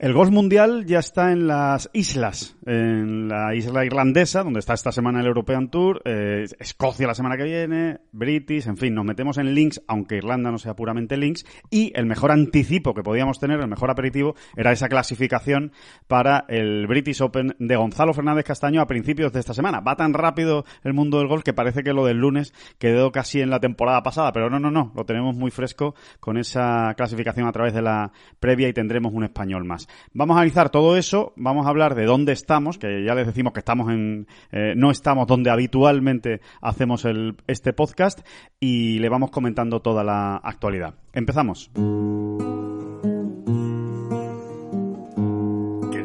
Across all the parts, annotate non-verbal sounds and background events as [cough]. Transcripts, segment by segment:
El golf mundial ya está en las islas, en la isla irlandesa, donde está esta semana el European Tour, eh, Escocia la semana que viene, British, en fin, nos metemos en links, aunque Irlanda no sea puramente links, y el mejor anticipo que podíamos tener, el mejor aperitivo, era esa clasificación para el British Open de Gonzalo Fernández Castaño a principios de esta semana. Va tan rápido el mundo del golf que parece que lo del lunes quedó casi en la temporada pasada, pero no, no, no, lo tenemos muy fresco con esa clasificación a través de la previa y tendremos un español más. Vamos a analizar todo eso, vamos a hablar de dónde estamos, que ya les decimos que estamos en, eh, no estamos donde habitualmente hacemos el, este podcast y le vamos comentando toda la actualidad. Empezamos.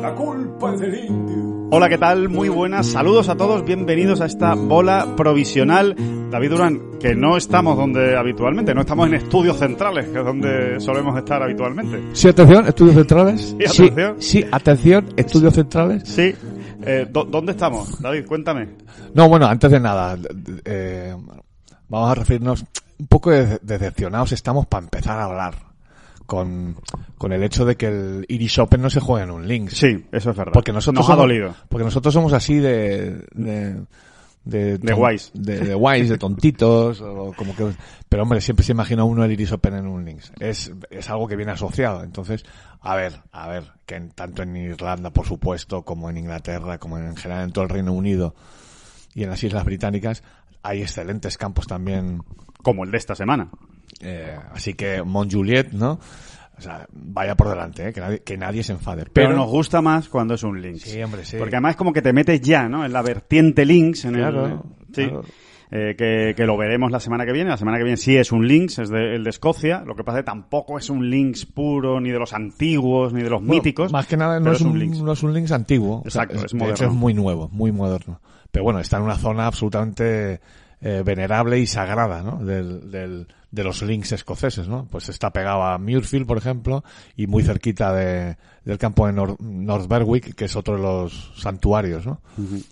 la culpa del indio. Hola, ¿qué tal? Muy buenas. Saludos a todos. Bienvenidos a esta bola provisional. David Durán, que no estamos donde habitualmente, no estamos en estudios centrales, que es donde solemos estar habitualmente. Sí, atención, estudios centrales. Sí, atención. Sí, atención, estudios centrales. Sí. Eh, ¿Dónde estamos, David? Cuéntame. No, bueno, antes de nada, eh, vamos a referirnos un poco decepcionados estamos para empezar a hablar con, con el hecho de que el Irish Open no se juega en un link. Sí, eso es verdad. Porque nosotros Nos ha dolido. Porque nosotros somos así de, de de, de guays. De, de guays, de tontitos, o como que, pero hombre, siempre se imagina uno el Iris Open en un links. Es, es algo que viene asociado. Entonces, a ver, a ver, que en, tanto en Irlanda, por supuesto, como en Inglaterra, como en general en todo el Reino Unido y en las Islas Británicas, hay excelentes campos también. Como el de esta semana. Eh, así que Mont Juliet, ¿no? O sea, vaya por delante, ¿eh? que, nadie, que nadie se enfade. Pero, nos gusta más cuando es un links. Sí, hombre, sí. Porque además es como que te metes ya, ¿no? En la vertiente links. En claro, el, sí. claro. Eh, que, que, lo veremos la semana que viene. La semana que viene sí es un links, es de, el de Escocia. Lo que pasa es que tampoco es un links puro, ni de los antiguos, ni de los Bueno, míticos. Más que nada no es, un, links. no es un links antiguo. Exacto, O sea, es de moderno. hecho es muy nuevo, muy moderno. Pero bueno, está en una zona absolutamente eh, venerable y sagrada, ¿no? Del, del, de los links escoceses, ¿no? Pues está pegado a Muirfield, por ejemplo, y muy cerquita de, del campo de Nor- North Berwick, que es otro de los santuarios, ¿no?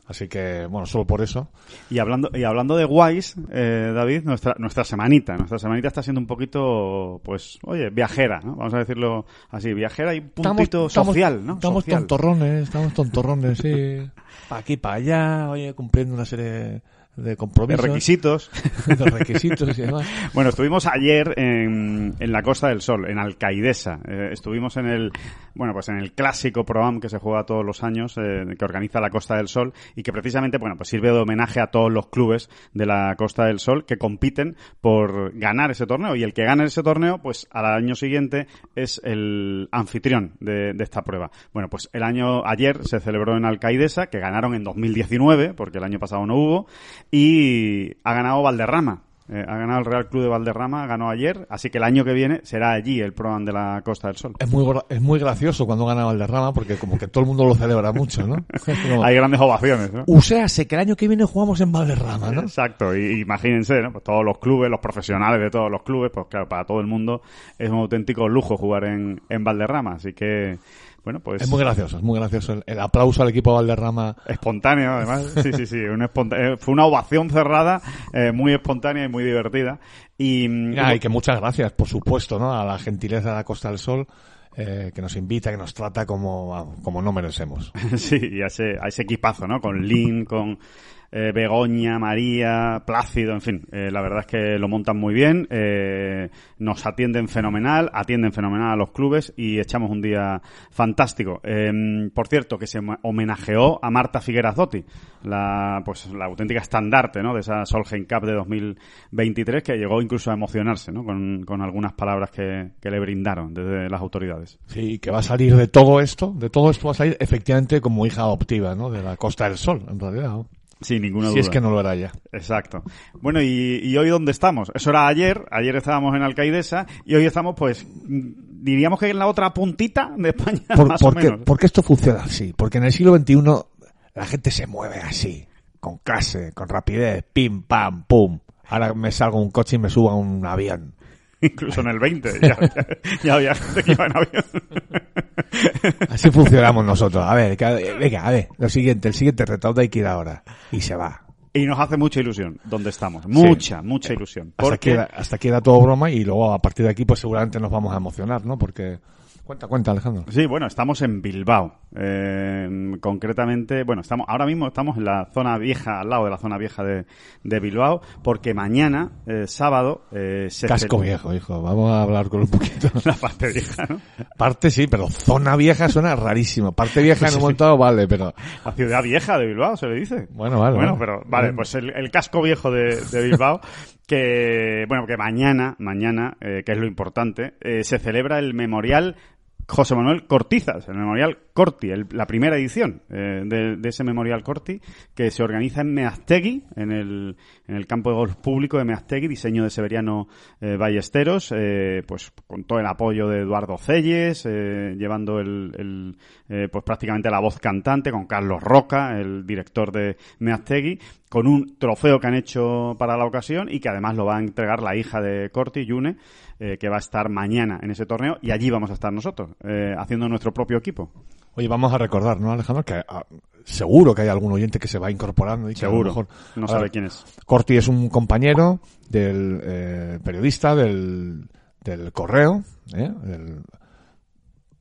Así que, bueno, solo por eso. Y hablando, y hablando de guays, eh, David, nuestra, nuestra semanita, nuestra semanita está siendo un poquito, pues, oye, viajera, ¿no? Vamos a decirlo así, viajera y un puntito social, ¿no? Estamos Social. tontorrones, estamos tontorrones, sí. [laughs] Pa' aquí, para allá, oye, cumpliendo una serie de De compromisos. requisitos. [laughs] de requisitos y demás. [laughs] Bueno, estuvimos ayer en, en la Costa del Sol, en Alcaidesa. Eh, estuvimos en el, bueno, pues en el clásico ProAm que se juega todos los años, eh, que organiza la Costa del Sol y que precisamente, bueno, pues sirve de homenaje a todos los clubes de la Costa del Sol que compiten por ganar ese torneo y el que gane ese torneo, pues al año siguiente es el anfitrión de, de esta prueba. Bueno, pues el año ayer se celebró en Alcaidesa, que ganaron en 2019, porque el año pasado no hubo, y ha ganado Valderrama. Eh, ha ganado el Real Club de Valderrama, ganó ayer, así que el año que viene será allí el Pro de la Costa del Sol. Es muy, es muy gracioso cuando gana Valderrama porque como que todo el mundo lo celebra mucho, ¿no? Como, [laughs] Hay grandes ovaciones, ¿no? Uséase que el año que viene jugamos en Valderrama, ¿no? Exacto, y imagínense, ¿no? Pues todos los clubes, los profesionales de todos los clubes, pues claro, para todo el mundo es un auténtico lujo jugar en, en Valderrama, así que, bueno, pues... Es muy gracioso, es muy gracioso. El, el aplauso al equipo de Valderrama. Espontáneo, además. [laughs] Sí, sí, sí. esponta- eh, fue una ovación cerrada, eh, muy espontánea y muy divertida. Y, Ah, y que muchas gracias, por supuesto, ¿no? A la gentileza de la Costa del Sol, eh, que nos invita, que nos trata como, como no merecemos. [laughs] Sí, y a ese, a ese equipazo, ¿no? Con Lin, con eh, Begoña, María, Plácido, en fin. eh, la verdad es que lo montan muy bien, eh, nos atienden fenomenal, atienden fenomenal a los clubes y echamos un día fantástico. Eh, por cierto, que se homenajeó a Marta Figueras Dotti, la, pues, la auténtica estandarte, ¿no? De esa Solheim Cup de 2023 que llegó incluso a emocionarse, ¿no? Con, con algunas palabras que, que le brindaron desde las autoridades. Sí, que va a salir de todo esto, de todo esto va a salir efectivamente como hija adoptiva, ¿no? De la Costa del Sol, en realidad. ¿no? Sin ninguna si duda. es que no lo era ya. Exacto. Bueno, y, y hoy dónde estamos? Eso era ayer, ayer estábamos en Alcaidesa y hoy estamos pues mm, diríamos que en la otra puntita de España Por- más porque, o menos. porque esto funciona así. Porque en el siglo XXI la gente se mueve así, con clase, con rapidez, pim, pam, pum. Ahora me salgo un coche y me subo a un avión. [laughs] Incluso en el 20 ya, ya, ya había gente que iba en avión. [laughs] Así funcionamos nosotros. A ver, venga, a ver, lo siguiente, el siguiente reto, ¿dónde hay que ir ahora? Y se va. Y nos hace mucha ilusión dónde estamos. Mucha, mucha ilusión. Hasta aquí, Porque era, hasta aquí era todo broma y luego a partir de aquí pues seguramente nos vamos a emocionar, ¿no? Porque... Cuenta, cuenta, Alejandro. Sí, bueno, estamos en Bilbao. Eh, concretamente, bueno, estamos ahora mismo estamos en la zona vieja, al lado de la zona vieja de, de Bilbao, porque mañana, eh, sábado, eh, se Casco viejo, hijo. Vamos a hablar con un poquito. [laughs] La parte vieja, ¿no? Parte sí, pero zona vieja suena rarísimo. Parte vieja en un dado vale, pero... La ciudad vieja de Bilbao, se le dice. Bueno, vale. Bueno, vale. pero vale, pues el, el casco viejo de, de Bilbao, [laughs] que bueno, que mañana, mañana, eh, que es lo importante, eh, se celebra el memorial José Manuel Cortizas, el memorial Corti, el- la primera edición eh, de, de ese memorial Corti, que se organiza en Meaztegui, en el, en el campo de golf público de Meaztegui, diseño de Severiano eh, Ballesteros, eh, pues con todo el apoyo de Eduardo Celles, eh, llevando el, el, pues prácticamente la voz cantante, con Carlos Roca, el director de Meaztegui, con un trofeo que han hecho para la ocasión y que además lo va a entregar la hija de Corti, Yune, eh, que va a estar mañana en ese torneo y allí vamos a estar nosotros, eh, haciendo nuestro propio equipo. Oye, vamos a recordar, ¿no, Alejandro? Que ah, seguro que hay algún oyente que se va incorporando y que a lo Seguro. mejor... No sabe ver, quién es. Corti es un compañero del eh, periodista del, del Correo, ¿eh? del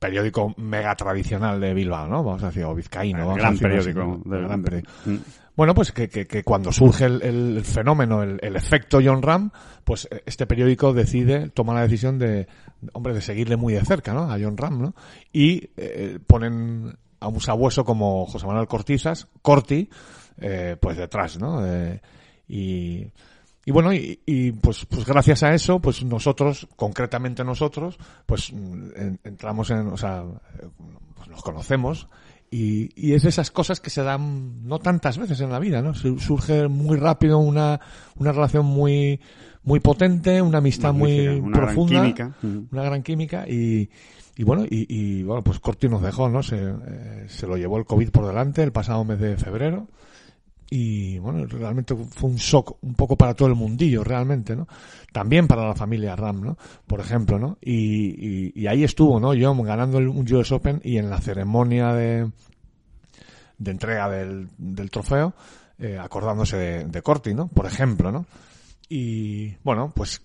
periódico mega tradicional de Bilbao, ¿no? Vamos a decir, o vizcaíno. El vamos a gran decirlo así, periódico. del- El gran periódico. Mm. Bueno, pues que, que, que cuando surge el, el fenómeno, el, el efecto John Ram, pues eh, este periódico decide, toma la decisión de, hombre, de seguirle muy de cerca, ¿no? A John Ram, ¿no? Y eh, ponen a un sabueso como José Manuel Cortizas, Corti, eh, pues detrás, ¿no? Eh, y, y bueno, y, y, pues, pues gracias a eso, pues nosotros, concretamente nosotros, pues mm, en- entramos en, o sea, pues nos conocemos y, y es de esas cosas que se dan no tantas veces en la vida, ¿no? Su- Surge muy rápido una, una relación muy, muy potente, una amistad muy Magnífica, una gran profunda, química. Mm. una gran química y, y bueno, y, y, bueno, pues Corti nos dejó, ¿no? Se, eh, se lo llevó el COVID por delante el pasado mes de febrero y bueno, realmente fue un shock un poco para todo el mundillo, realmente, ¿no? También para la familia Ram, ¿no? Por ejemplo, ¿no? Y, ahí estuvo, ¿no? John ganando el, US Open y en la ceremonia de, de entrega del, del trofeo, eh, acordándose de Corti, ¿no? Por ejemplo, ¿no? Y bueno, pues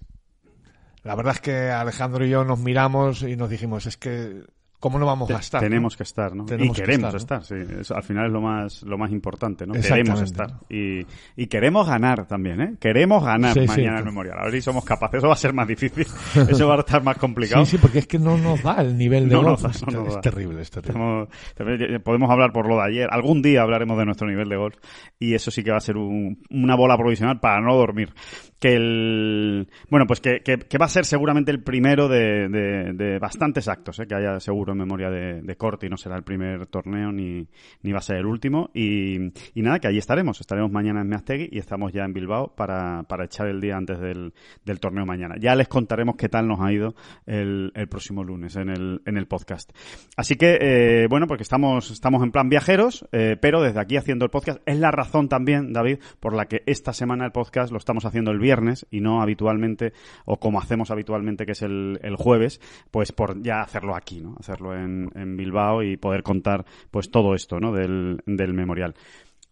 la verdad es que Alejandro y yo nos miramos y nos dijimos, es que, ¿cómo no vamos a estar? tenemos no? que estar, ¿no? Tenemos y que queremos estar, sí. Eso al final es lo más, lo más importante, ¿no? Queremos estar. Y, y queremos ganar también, ¿eh? Queremos ganar Sí, sí, mañana el memorial. A ver si somos capaces. Eso va a ser más difícil. [laughs] Eso va a estar más complicado. Sí, sí, porque es que no nos da el nivel de No nos golf. da, es, no nos es da. terrible, es terrible. Estamos- también podemos hablar por lo de ayer. Algún día hablaremos de nuestro nivel de golf y eso sí que va a ser un- una bola provisional para no dormir. Que el bueno, pues que, que- va a ser seguramente el primero de, de- bastantes actos, ¿eh? que haya seguro en memoria de, de Corti. No será el primer torneo ni, ni va a ser el último. Y, y nada, que allí estaremos. Estaremos mañana en Meaztegui y estamos ya en Bilbao para, para echar el día antes del, del torneo mañana. Ya les contaremos qué tal nos ha ido el, el próximo lunes en el, en el podcast. Así que, eh, bueno, porque estamos, estamos en plan viajeros, eh, pero desde aquí haciendo el podcast. Es la razón también, David, por la que esta semana el podcast lo estamos haciendo el viernes y no habitualmente, o como hacemos habitualmente, que es el, el jueves, pues por ya hacerlo aquí, ¿no? Hacerlo en, en Bilbao y poder contar, pues todo esto, ¿no? Del, del memorial.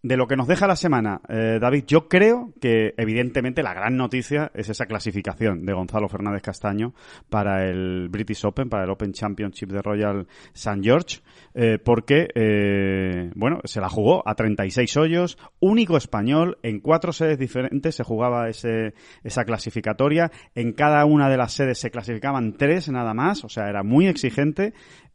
De lo que nos deja la semana, eh, David, yo creo que evidentemente la gran noticia es esa clasificación de Gonzalo Fernández Castaño para el British Open, para el Open Championship de Royal St. George, eh, porque, eh, bueno, se la jugó a 36 hoyos, único español, en cuatro sedes diferentes se jugaba ese, esa clasificatoria, en cada una de las sedes se clasificaban tres nada más, o sea, era muy exigente,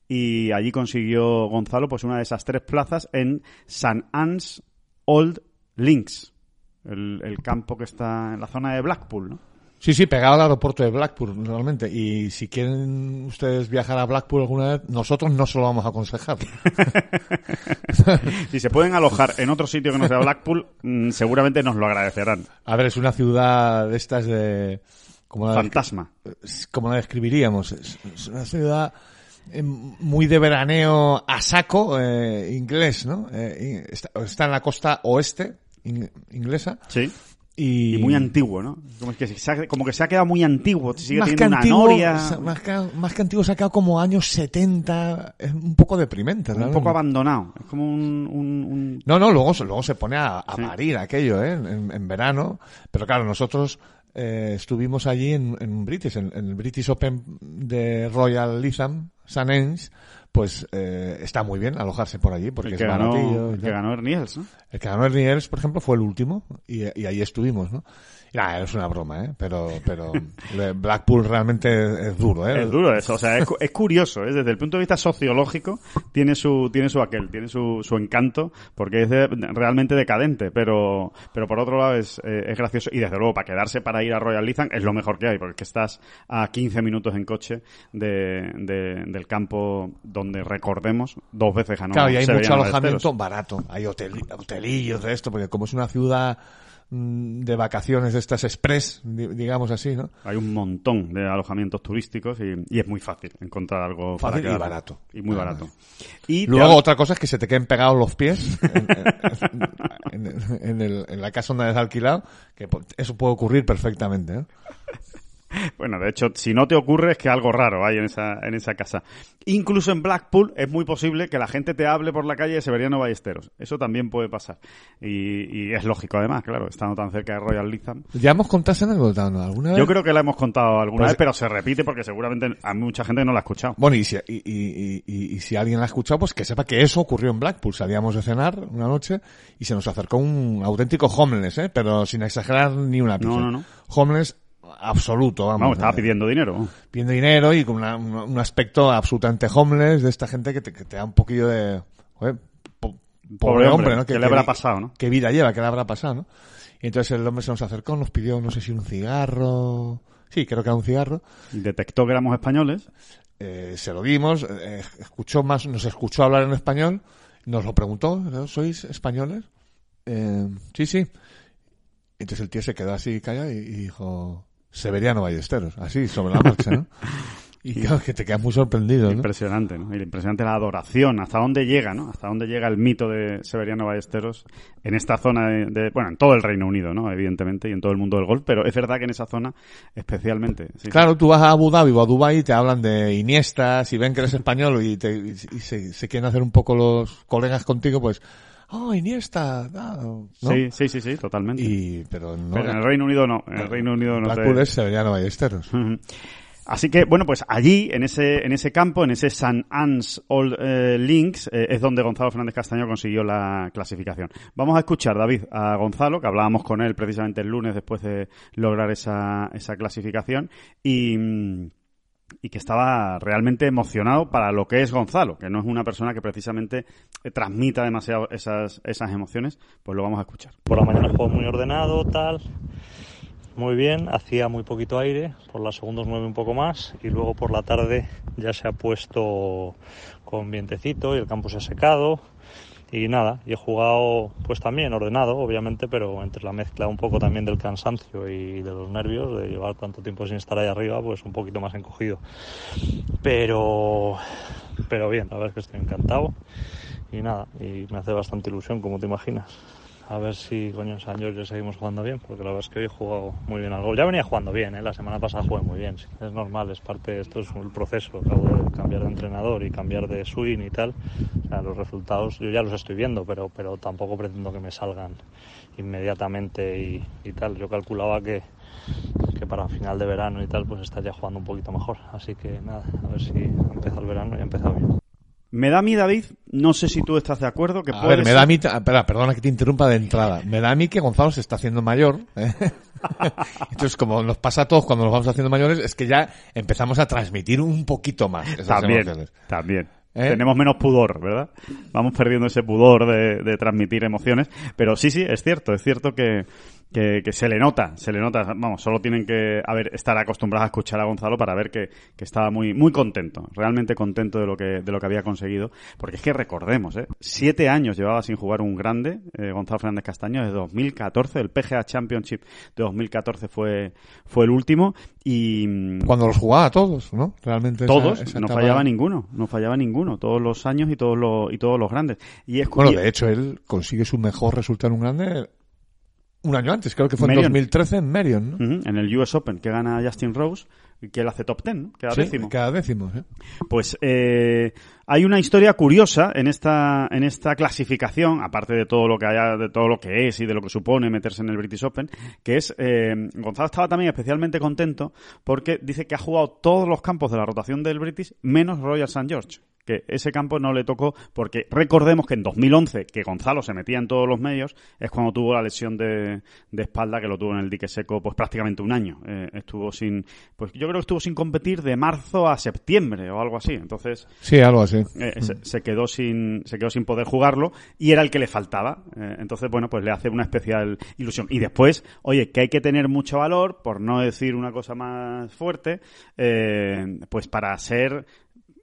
y allí consiguió Gonzalo pues una de esas tres plazas en St. Anne's Old Links, el, el campo que está en la zona de Blackpool, ¿no? Sí, sí, pegado al aeropuerto de Blackpool, realmente. Y si quieren ustedes viajar a Blackpool alguna vez, nosotros no se lo vamos a aconsejar. [laughs] si se pueden alojar en otro sitio que no sea Blackpool, mm, seguramente nos lo agradecerán. A ver, es una ciudad de estas de... Como la Fantasma. como la describiríamos. Es, una ciudad muy de veraneo a saco eh, inglés, ¿no? Eh, está, está en la costa oeste in- inglesa. Sí. Y, Y muy antiguo, ¿no? Como que, se ha, como que se ha quedado muy antiguo. Sigue más que, una antiguo, noria. más, que, más que antiguo, se ha quedado como años 70. Es un poco deprimente, Un realmente. poco abandonado. Es como un... un- un- No, no, luego, se- luego se pone a, a Sí. parir aquello, ¿eh? En, en verano. Pero claro, nosotros eh, estuvimos allí en, en British, en, en el British Open de Royal Lytham, St. Anne's, pues eh, está muy bien alojarse por allí, porque el es que, baratillo. el que ganó Ernie Els, ¿no? El que ganó Ernie Els, por ejemplo, fue el último, y, y ahí estuvimos, ¿no? Nada, es una broma, ¿eh? Pero, pero [laughs] Blackpool realmente es, duro, ¿eh? Es duro eso, o sea, es, es curioso, ¿eh? desde el punto de vista sociológico tiene su tiene su aquel, tiene su, su encanto, porque es de- realmente decadente, pero pero por otro lado es, eh, es gracioso y desde luego para quedarse para ir a Royal Lytham es lo mejor que hay, porque es que estás a 15 minutos en coche de, de- del campo donde recordemos dos veces ganó Claro, y hay mucho alojamiento barato. Hay hotel- hotelillos de esto, porque como es una ciudad de vacaciones de estas express, di- digamos así, ¿no? Hay un montón de alojamientos turísticos y, y es muy fácil encontrar algo para Fácil y quedar. barato. Y muy Ah, barato. Y Luego otra cosa es que se te queden pegados los pies en, en- en- en el- en la casa donde has alquilado, que eso puede ocurrir perfectamente, ¿eh? Bueno, de hecho, si no te ocurre es que algo raro hay en esa, en esa casa. Incluso en Blackpool es muy posible que la gente te hable por la calle de Severiano Ballesteros. Eso también puede pasar. Y, y es lógico además, claro, estando tan cerca de Royal Lytham. ¿Ya hemos contado esa anécdota ¿no? alguna vez? Yo creo que la hemos contado alguna Pues- vez, pero se repite porque seguramente a mucha gente no la ha escuchado. Bueno, y si, y, y- y- si alguien la ha escuchado, pues que sepa que eso ocurrió en Blackpool. Salíamos de cenar una noche y se nos acercó un auténtico homeless, ¿eh? Pero sin exagerar ni una pizca. No, no, no. Homeless absoluto, vamos. Vamos, estaba Eh, pidiendo dinero. pidiendo dinero y con una- un, un aspecto absolutamente homeless de esta gente que te, que te da un poquillo de... joder, po- pobre, hombre, ¿no? ¿Qué le habrá pasado, no? ¿Qué vida lleva? ¿Qué le habrá pasado, no? Y entonces el hombre se nos acercó, nos pidió, no sé si un cigarro... Sí, creo que era un cigarro. Detectó que éramos españoles. Eh, se lo dimos, eh, escuchó más, nos escuchó hablar en español, nos lo preguntó, ¿no? ¿sois españoles? Eh, sí, sí. Entonces el tío se quedó así callado y, y dijo, Severiano Ballesteros, así, sobre la marcha, ¿no? [laughs] Y claro, que te quedas muy sorprendido, ¿no? Impresionante, ¿no? Y impresionante la adoración, hasta dónde llega, ¿no? Hasta dónde llega el mito de Severiano Ballesteros en esta zona de, de- bueno, en todo el Reino Unido, ¿no? Evidentemente, y en todo el mundo del golf, pero es verdad que en esa zona especialmente. sí. Claro, tú vas a Abu Dhabi o a Dubai y te hablan de Iniesta, si ven que eres español y, te, y se, se quieren hacer un poco los colegas contigo, pues, oh, Iniesta, ah", ¿no? Sí, sí, sí, sí, totalmente. Y, pero no. Pero en el Reino Unido no, en el Reino Unido no Blackpool es Ballesteros. Así que, bueno, pues allí, en ese, en ese campo, en ese St. Anne's Old eh, Links, eh, es donde Gonzalo Fernández Castaño consiguió la clasificación. Vamos a escuchar, David, a Gonzalo, que hablábamos con él precisamente el lunes después de lograr esa, esa clasificación, y, mm, y que estaba realmente emocionado para lo que es Gonzalo, que no es una persona que precisamente eh, transmita demasiado esas, esas emociones, pues lo vamos a escuchar. Por la mañana juego muy ordenado, tal. Muy bien, hacía muy poquito aire, por las segundos mueve un poco más y luego por la tarde ya se ha puesto con vientecito y el campo se ha secado y nada, y he jugado pues también ordenado, obviamente, pero entre la mezcla un poco también del cansancio y de los nervios de llevar tanto tiempo sin estar ahí arriba, pues un poquito más encogido. Pero, pero bien, la verdad es que estoy encantado y nada, y me hace bastante ilusión, como te imaginas. A ver si, coño, San seguimos jugando bien, porque la verdad es que hoy he jugado muy bien al gol. Ya venía jugando bien, ¿eh? la semana pasada jugué muy bien. Es normal, es parte, esto es el proceso. Acabo de cambiar de entrenador y cambiar de swing y tal. O sea, los resultados yo ya los estoy viendo, pero, pero tampoco pretendo que me salgan inmediatamente y, y tal. Yo calculaba que, que para final de verano y tal, pues estaría jugando un poquito mejor. Así que nada, a ver si empieza el verano y ha empezado bien. Me da a mí, David, no sé si tú estás de acuerdo, que A puede ver, me ser- da a mí, espera, perdona que te interrumpa de entrada. Me da a mí que Gonzalo se está haciendo mayor. ¿eh? [laughs] Entonces, como nos pasa a todos cuando nos vamos haciendo mayores, es que ya empezamos a transmitir un poquito más esas También, emociones. también. ¿Eh? Tenemos menos pudor, ¿verdad? Vamos perdiendo ese pudor de, de transmitir emociones. Pero sí, sí, es cierto, es cierto que, que, que, se le nota, se le nota, vamos, solo tienen que haber, estar acostumbrados a escuchar a Gonzalo para ver que, que, estaba muy, muy contento, realmente contento de lo que, de lo que había conseguido, porque es que recordemos, ¿eh? siete años llevaba sin jugar un grande, eh, Gonzalo Fernández Castaño, desde 2014, el PGA Championship de 2014 fue, fue el último, y... Mm, Cuando los jugaba todos, ¿no? Realmente. Todos, esa, esa no fallaba ninguno, no fallaba ninguno, todos los años y todos los, y todos los grandes. Y es bueno, de hecho, él consigue su mejor resultado en un grande un año antes, creo que fue en 2013 en Marion, ¿no? Uh -huh, en el US Open, que gana Justin Rose, que él hace top ten, cada sí, décimo. Cada décimo, ¿eh? Pues eh, hay una historia curiosa en esta, en esta clasificación, aparte de todo lo que haya, de todo lo que es y de lo que supone meterse en el British Open, que es, eh, Gonzalo estaba también especialmente contento porque dice que ha jugado todos los campos de la rotación del British menos Royal St. George que ese campo no le tocó porque recordemos que en 2011, que Gonzalo se metía en todos los medios, es cuando tuvo la lesión de, de espalda que lo tuvo en el dique seco pues prácticamente un año. Eh, estuvo sin, pues yo creo que estuvo sin competir de marzo a septiembre o algo así. Entonces, sí, algo así. Eh, se, se, quedó sin, se quedó sin poder jugarlo y era el que le faltaba. Eh, entonces, bueno, pues le hace una especial ilusión. Y después, oye, que hay que tener mucho valor, por no decir una cosa más fuerte, pues para ser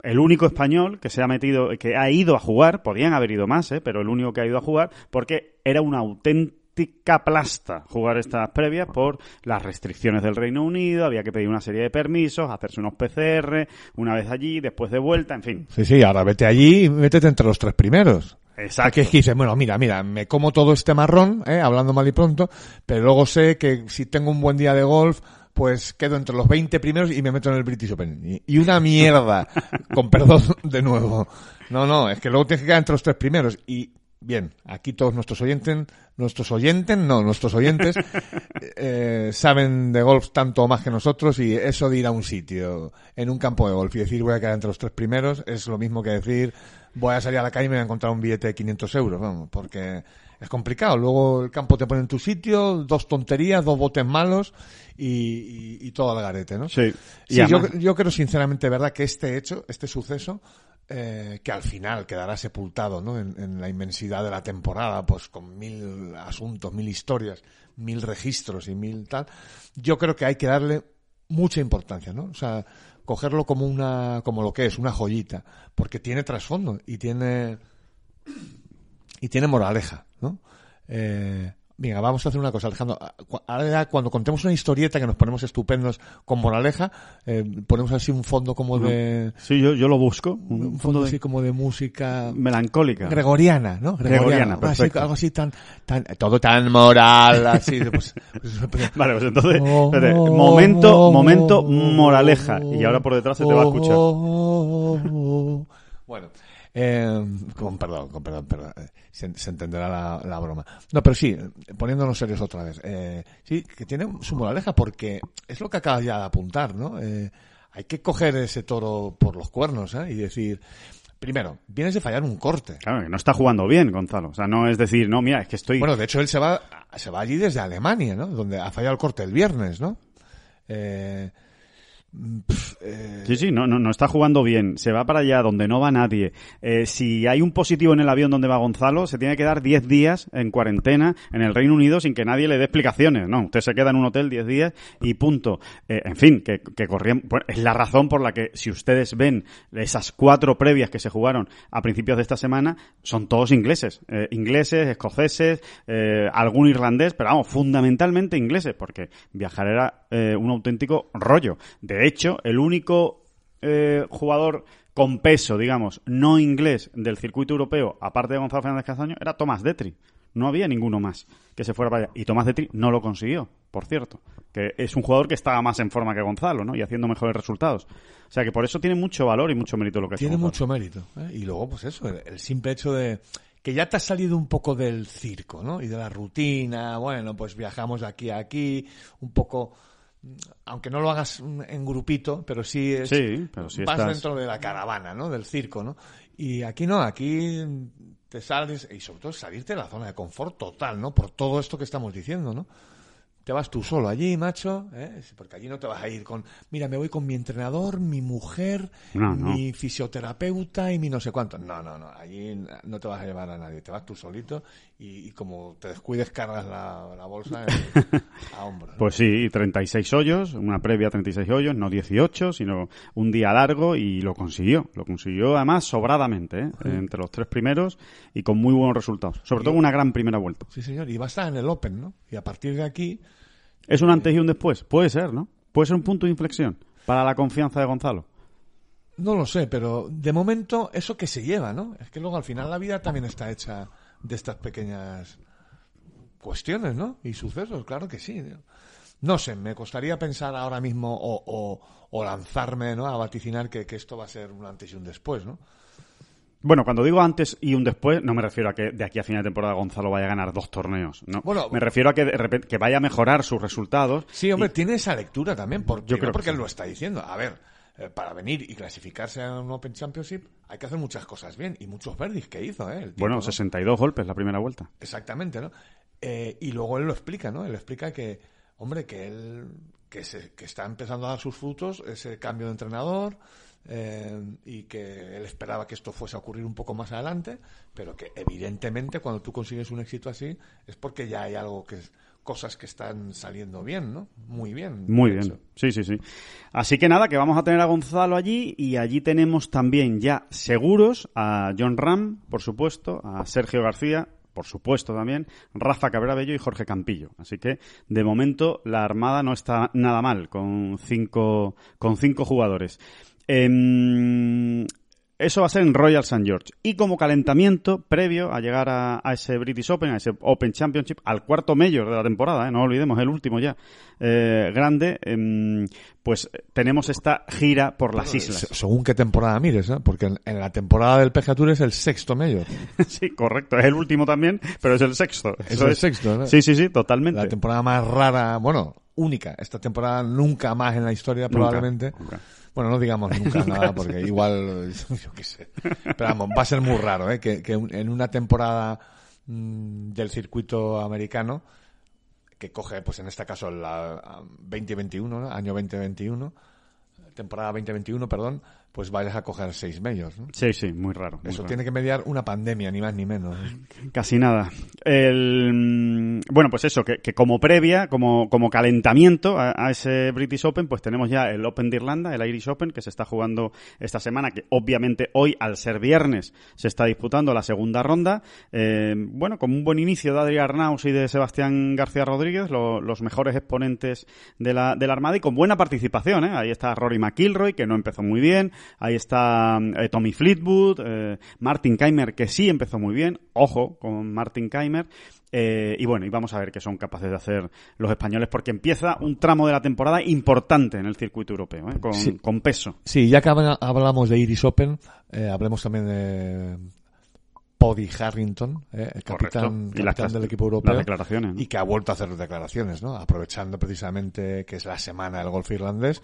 el único español que se ha metido, que ha ido a jugar, podían haber ido más, ¿eh? pero el único que ha ido a jugar, porque era una auténtica plasta jugar estas previas por las restricciones del Reino Unido, había que pedir una serie de permisos, hacerse unos PCR, una vez allí, después de vuelta, en fin. Sí, sí, ahora vete allí y métete entre los tres primeros. Exacto. Que es que dices, bueno, mira, mira, me como todo este marrón, ¿eh? hablando mal y pronto, pero luego sé que si tengo un buen día de golf, pues quedo entre los 20 primeros y me meto en el British Open. Y, una mierda, [laughs] con perdón de nuevo. No, no, es que luego tienes que quedar entre los tres primeros. Y bien, aquí todos nuestros oyentes, nuestros oyentes, no, nuestros oyentes, [laughs] eh, saben de golf tanto o más que nosotros y eso de ir a un sitio, en un campo de golf y decir voy a quedar entre los tres primeros es lo mismo que decir voy a salir a la calle y me voy a encontrar un billete de 500 euros, vamos, porque es complicado. Luego el campo te pone en tu sitio, dos tonterías, dos botes malos y, y, y todo al garete, ¿no? Sí. sí yo, yo creo sinceramente, verdad, que este hecho, este suceso, eh, que al final quedará sepultado, ¿no? En, en, la inmensidad de la temporada, pues con mil asuntos, mil historias, mil registros y mil tal. Yo creo que hay que darle mucha importancia, ¿no? O sea, cogerlo como una, como lo que es, una joyita, porque tiene trasfondo y tiene, y tiene moraleja, ¿no? Eh, Venga, vamos a hacer una cosa, Alejandro. Ahora cuando contemos una historieta que nos ponemos estupendos con moraleja, eh, ponemos así un fondo como de... Sí, yo, yo lo busco. Un, un fondo de... así como de música... Melancólica. Gregoriana, ¿no? Gregoriana, así, algo así tan, tan... Todo tan moral, así... Pues, pues, [laughs] vale, pues entonces... Oh, espérate, momento, oh, momento moraleja. Y ahora por detrás se te va a escuchar. Oh, bueno... Eh, con perdón, con perdón, perdón. Se, se entenderá la, la, broma. No, pero sí, poniéndonos serios otra vez. Eh, sí, que tiene su moraleja porque es lo que acabas ya de apuntar, ¿no? Eh, hay que coger ese toro por los cuernos, ¿eh? Y decir, primero, vienes de fallar un corte. Claro, que no está jugando bien, Gonzalo. O sea, no es decir, no, mira, es que estoy... Bueno, de hecho, él se va, se va allí desde Alemania, ¿no? Donde ha fallado el corte el viernes, ¿no? Eh, Eh... Sí, sí, no, no, no está jugando bien. Se va para allá donde no va nadie. Eh, si hay un positivo en el avión donde va Gonzalo, se tiene que dar 10 días en cuarentena en el Reino Unido sin que nadie le dé explicaciones. No, usted se queda en un hotel 10 días y punto. Eh, en fin, que, que corrían. Es la razón por la que, si ustedes ven esas cuatro previas que se jugaron a principios de esta semana, son todos ingleses. Ingleses, escoceses, algún irlandés, pero vamos, fundamentalmente ingleses, porque viajar era un auténtico rollo. De de hecho, el único eh, jugador con peso, digamos, no inglés del circuito europeo, aparte de Gonzalo Fernández Castaño, era Tomás Detri. No había ninguno más que se fuera para allá. Y Tomás Detri no lo consiguió, por cierto. Que es un jugador que estaba más en forma que Gonzalo, ¿no? Y haciendo mejores resultados. O sea que por eso tiene mucho valor y mucho mérito lo que Tiene mucho mérito. ¿eh? Y luego, pues eso, el, el simple hecho de que ya te has salido un poco del circo, ¿no? Y de la rutina, bueno, pues viajamos de aquí a aquí, un poco aunque no lo hagas en grupito, pero sí, es, sí, pero sí vas estás... dentro de la caravana, ¿no? Del circo, ¿no? Y aquí no, aquí te sales, y sobre todo salirte de la zona de confort total, ¿no? Por todo esto que estamos diciendo, ¿no? Te vas tú solo allí, macho, ¿eh? porque allí no te vas a ir con, mira, me voy con mi entrenador, mi mujer, No, no. mi fisioterapeuta y mi no sé cuánto. No, no, no, allí no te vas a llevar a nadie, te vas tú solito y, y como te descuides cargas la, la bolsa en- [laughs] a hombros. ¿no? Pues sí, y 36 hoyos, una previa 36 hoyos, no 18, sino un día largo y lo consiguió. Lo consiguió además sobradamente, ¿eh? entre los tres primeros y con muy buenos resultados. Sobre todo una gran primera vuelta. Sí, señor, y va a estar en el Open, ¿no? Y a partir de aquí, ¿Es un antes y un después? Puede ser, ¿no? Puede ser un punto de inflexión para la confianza de Gonzalo. no lo sé, pero de momento eso que se lleva, ¿no? Es que luego al final la vida también está hecha de estas pequeñas cuestiones, ¿no? Y sucesos, claro que sí. ¿no? Sé, me costaría pensar ahora mismo o, o, o lanzarme, ¿no? A vaticinar que, que esto va a ser un antes y un después, ¿no? Bueno, cuando digo antes y un después, no me refiero a que de aquí a final de temporada Gonzalo vaya a ganar dos torneos. No. Bueno, me refiero a que de repente que vaya a mejorar sus resultados. Sí, hombre, y- tiene esa lectura también, por, Yo creo que porque sí. él lo está diciendo. A ver, eh, para venir y clasificarse a un Open Championship hay que hacer muchas cosas bien y muchos verdis que hizo, ¿eh? El tipo, bueno, ¿no? 62 golpes la primera vuelta. Exactamente, ¿no? Eh, y luego él lo explica, ¿no? Él explica que, hombre, que él que, se, que está empezando a dar sus frutos ese cambio de entrenador eh, y que él esperaba que esto fuese a ocurrir un poco más adelante, pero que evidentemente cuando tú consigues un éxito así es porque ya hay algo que es cosas que están saliendo bien, ¿no? Muy bien. Muy bien. Sí, sí, sí. Así que nada, que vamos a tener a Gonzalo allí y allí tenemos también ya seguros a John Ram, por supuesto, a Sergio García, por supuesto también, Rafa Cabrabello y Jorge Campillo. Así que de momento la Armada no está nada mal con cinco, con cinco jugadores. Em, eso va a ser en Royal St. George. Y como calentamiento previo a llegar a, a ese British Open, a ese Open Championship, al cuarto mayor de la temporada, ¿eh? no olvidemos, el último ya, eh, grande, em, pues tenemos esta gira por las islas. Según qué temporada mires, ¿eh? Porque en, en la temporada del PGA Tour es el sexto mayor. [laughs] sí, correcto, es el último también, pero es el sexto. Es Eso el sexto, ¿no? Sí, sí, sí, totalmente. La temporada más rara, bueno, única. Esta temporada nunca más en la historia Nunca, probablemente. nunca. Bueno, no digamos [laughs] nunca nada porque igual, [laughs] yo qué sé. Pero vamos, va a ser muy raro, ¿eh? Que, que en una temporada mm, del circuito americano, que coge, pues en este caso, la ah, 2021, ¿no? año 2021, temporada 2021, perdón, pues vayas a coger seis medios, ¿no? Sí, sí, muy raro. muy Eso raro. tiene que mediar una pandemia, ni más ni menos. Casi nada. El, mm, bueno, pues eso, que, que como previa, como, como calentamiento a, a ese British Open, pues tenemos ya el Open de Irlanda, el Irish Open, que se está jugando esta semana, que obviamente hoy, al ser viernes, se está disputando la segunda ronda. Eh, bueno, con un buen inicio de Adrián Arnaus y de Sebastián García Rodríguez, lo- los mejores exponentes de la, de la Armada, y con buena participación, ¿eh? Ahí está Rory McIlroy, que no empezó muy bien, ahí está eh, Tommy Fleetwood, eh, Martin Keimer, que sí empezó muy bien, ojo con Martin Keimer, eh, y bueno, y vamos a ver qué son capaces de hacer los españoles, porque empieza un tramo de la temporada importante en el circuito europeo, ¿eh? con, Sí. con peso. Sí, ya que habla- hablamos de Iris Open, eh, hablemos también de Poddy Harrington, eh, el capitán, las, del equipo europeo, declaraciones. ¿no? y que ha vuelto a hacer declaraciones, ¿no? Aprovechando precisamente que es la semana del golf irlandés,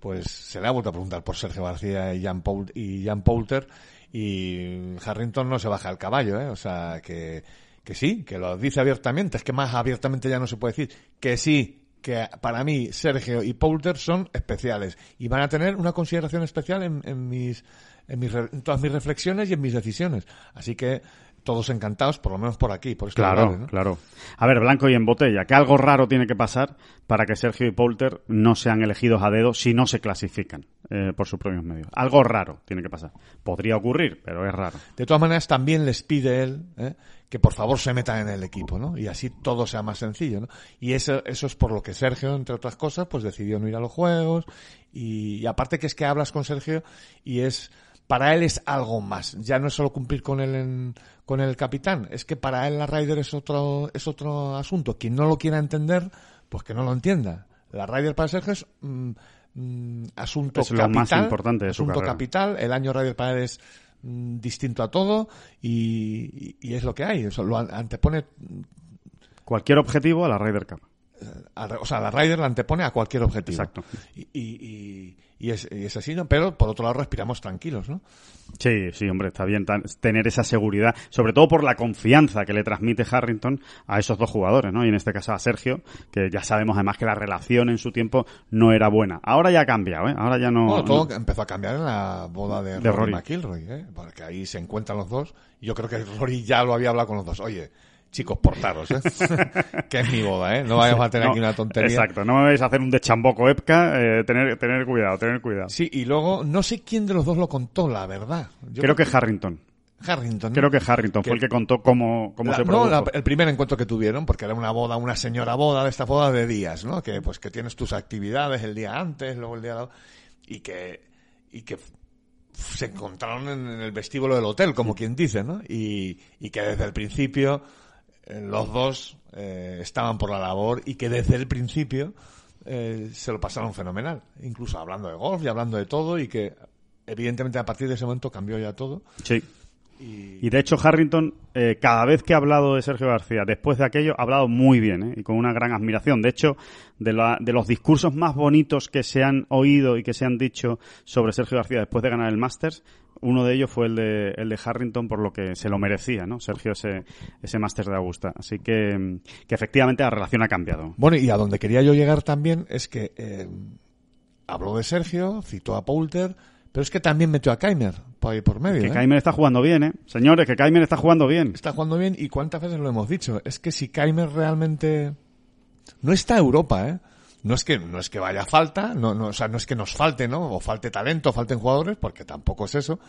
pues se le ha vuelto a preguntar por Sergio García y Jan, Poul- y Jan Poulter, y Harrington no se baja el caballo, ¿eh? O sea, que, que sí, que lo dice abiertamente, es que más abiertamente ya no se puede decir, que sí, que para mí Sergio y Poulter son especiales y van a tener una consideración especial en, en mis, en, mis en todas mis reflexiones y en mis decisiones. Así que todos encantados, por lo menos por aquí, por estos Claro, lugares, ¿no? claro. A ver, blanco y en botella, que algo raro tiene que pasar para que Sergio y Poulter no sean elegidos a dedo si no se clasifican eh, por sus propios medios. Algo raro tiene que pasar. Podría ocurrir, pero es raro. De todas maneras, también les pide él ¿eh? que por favor se metan en el equipo, ¿no? Y así todo sea más sencillo, ¿no? Y eso, eso es por lo que Sergio, entre otras cosas, pues decidió no ir a los juegos. Y, y aparte que es que hablas con Sergio y es, para él es algo más. Ya no es solo cumplir con él en, con el capitán. Es que para él la Ryder es otro, es otro asunto. Quien no lo quiera entender, pues que no lo entienda. La Ryder para Sergio es, mm, mm, asunto Es lo capital. más importante de su asunto capital. El año Ryder para él es mm, distinto a todo y, y- y es lo que hay. Eso lo an- antepone Cualquier objetivo a la Ryder Cup. a- o sea, la Ryder la antepone a cualquier objetivo. Exacto. Y, y, y- es, y es así, ¿no? Pero por otro lado respiramos tranquilos, ¿no? Sí, sí, hombre, está bien tan- tener esa seguridad, sobre todo por la confianza que le transmite Harrington a esos dos jugadores, ¿no? Y en este caso a Sergio, que ya sabemos además que la relación en su tiempo no era buena. Ahora ya ha cambiado, ¿eh? Ahora ya no... Bueno, todo no- empezó a cambiar en la boda de, De Rory, Rory. McIlroy, ¿eh? Porque ahí se encuentran los dos. Y yo creo que Rory ya lo había hablado con los dos. Oye, chicos, portaros, ¿eh? [laughs] que es mi boda, ¿eh? No vayamos a tener no, aquí una tontería. Exacto, no me vais a hacer un deschamboco Epca, eh, tener, tener cuidado, tener cuidado. Sí, y luego, no sé quién de los dos lo contó, la verdad. Yo Creo que Harrington. Harrington. ¿no? Creo que Harrington Que- fue el que contó cómo, cómo La- se no, produjo. la- el primer encuentro que tuvieron, porque era una boda, una señora boda de esta boda de días, ¿no? Que pues que tienes tus actividades el día antes, luego el día de- y que y que se encontraron en, en el vestíbulo del hotel, como quien dice, ¿no? Y, y que desde el principio los dos eh, estaban por la labor y que desde el principio eh, se lo pasaron fenomenal, incluso hablando de golf y hablando de todo y que evidentemente a partir de ese momento cambió ya todo. Sí. Y, Y de hecho Harrington, eh, cada vez que ha hablado de Sergio García, después de aquello, ha hablado muy bien ¿eh? y con una gran admiración. De hecho, de, la- de los discursos más bonitos que se han oído y que se han dicho sobre Sergio García después de ganar el Masters, uno de ellos fue el de, el de Harrington por lo que se lo merecía, ¿no? Sergio ese, ese Masters de Augusta. Así que, mm, que efectivamente la relación ha cambiado. Bueno, y a donde quería yo llegar también es que eh, habló de Sergio, citó a Poulter, pero es que también metió a Keimer por ahí por medio. Que ¿eh? Kaimer está jugando bien, ¿eh? Señores, que Kaimer está jugando bien. Está jugando bien y cuántas veces lo hemos dicho. Es que si Keimer realmente no está Europa, ¿eh? No es que no es que vaya falta, no, no, o sea, no es que nos falte, ¿no? O falte talento, falten jugadores, porque tampoco es eso.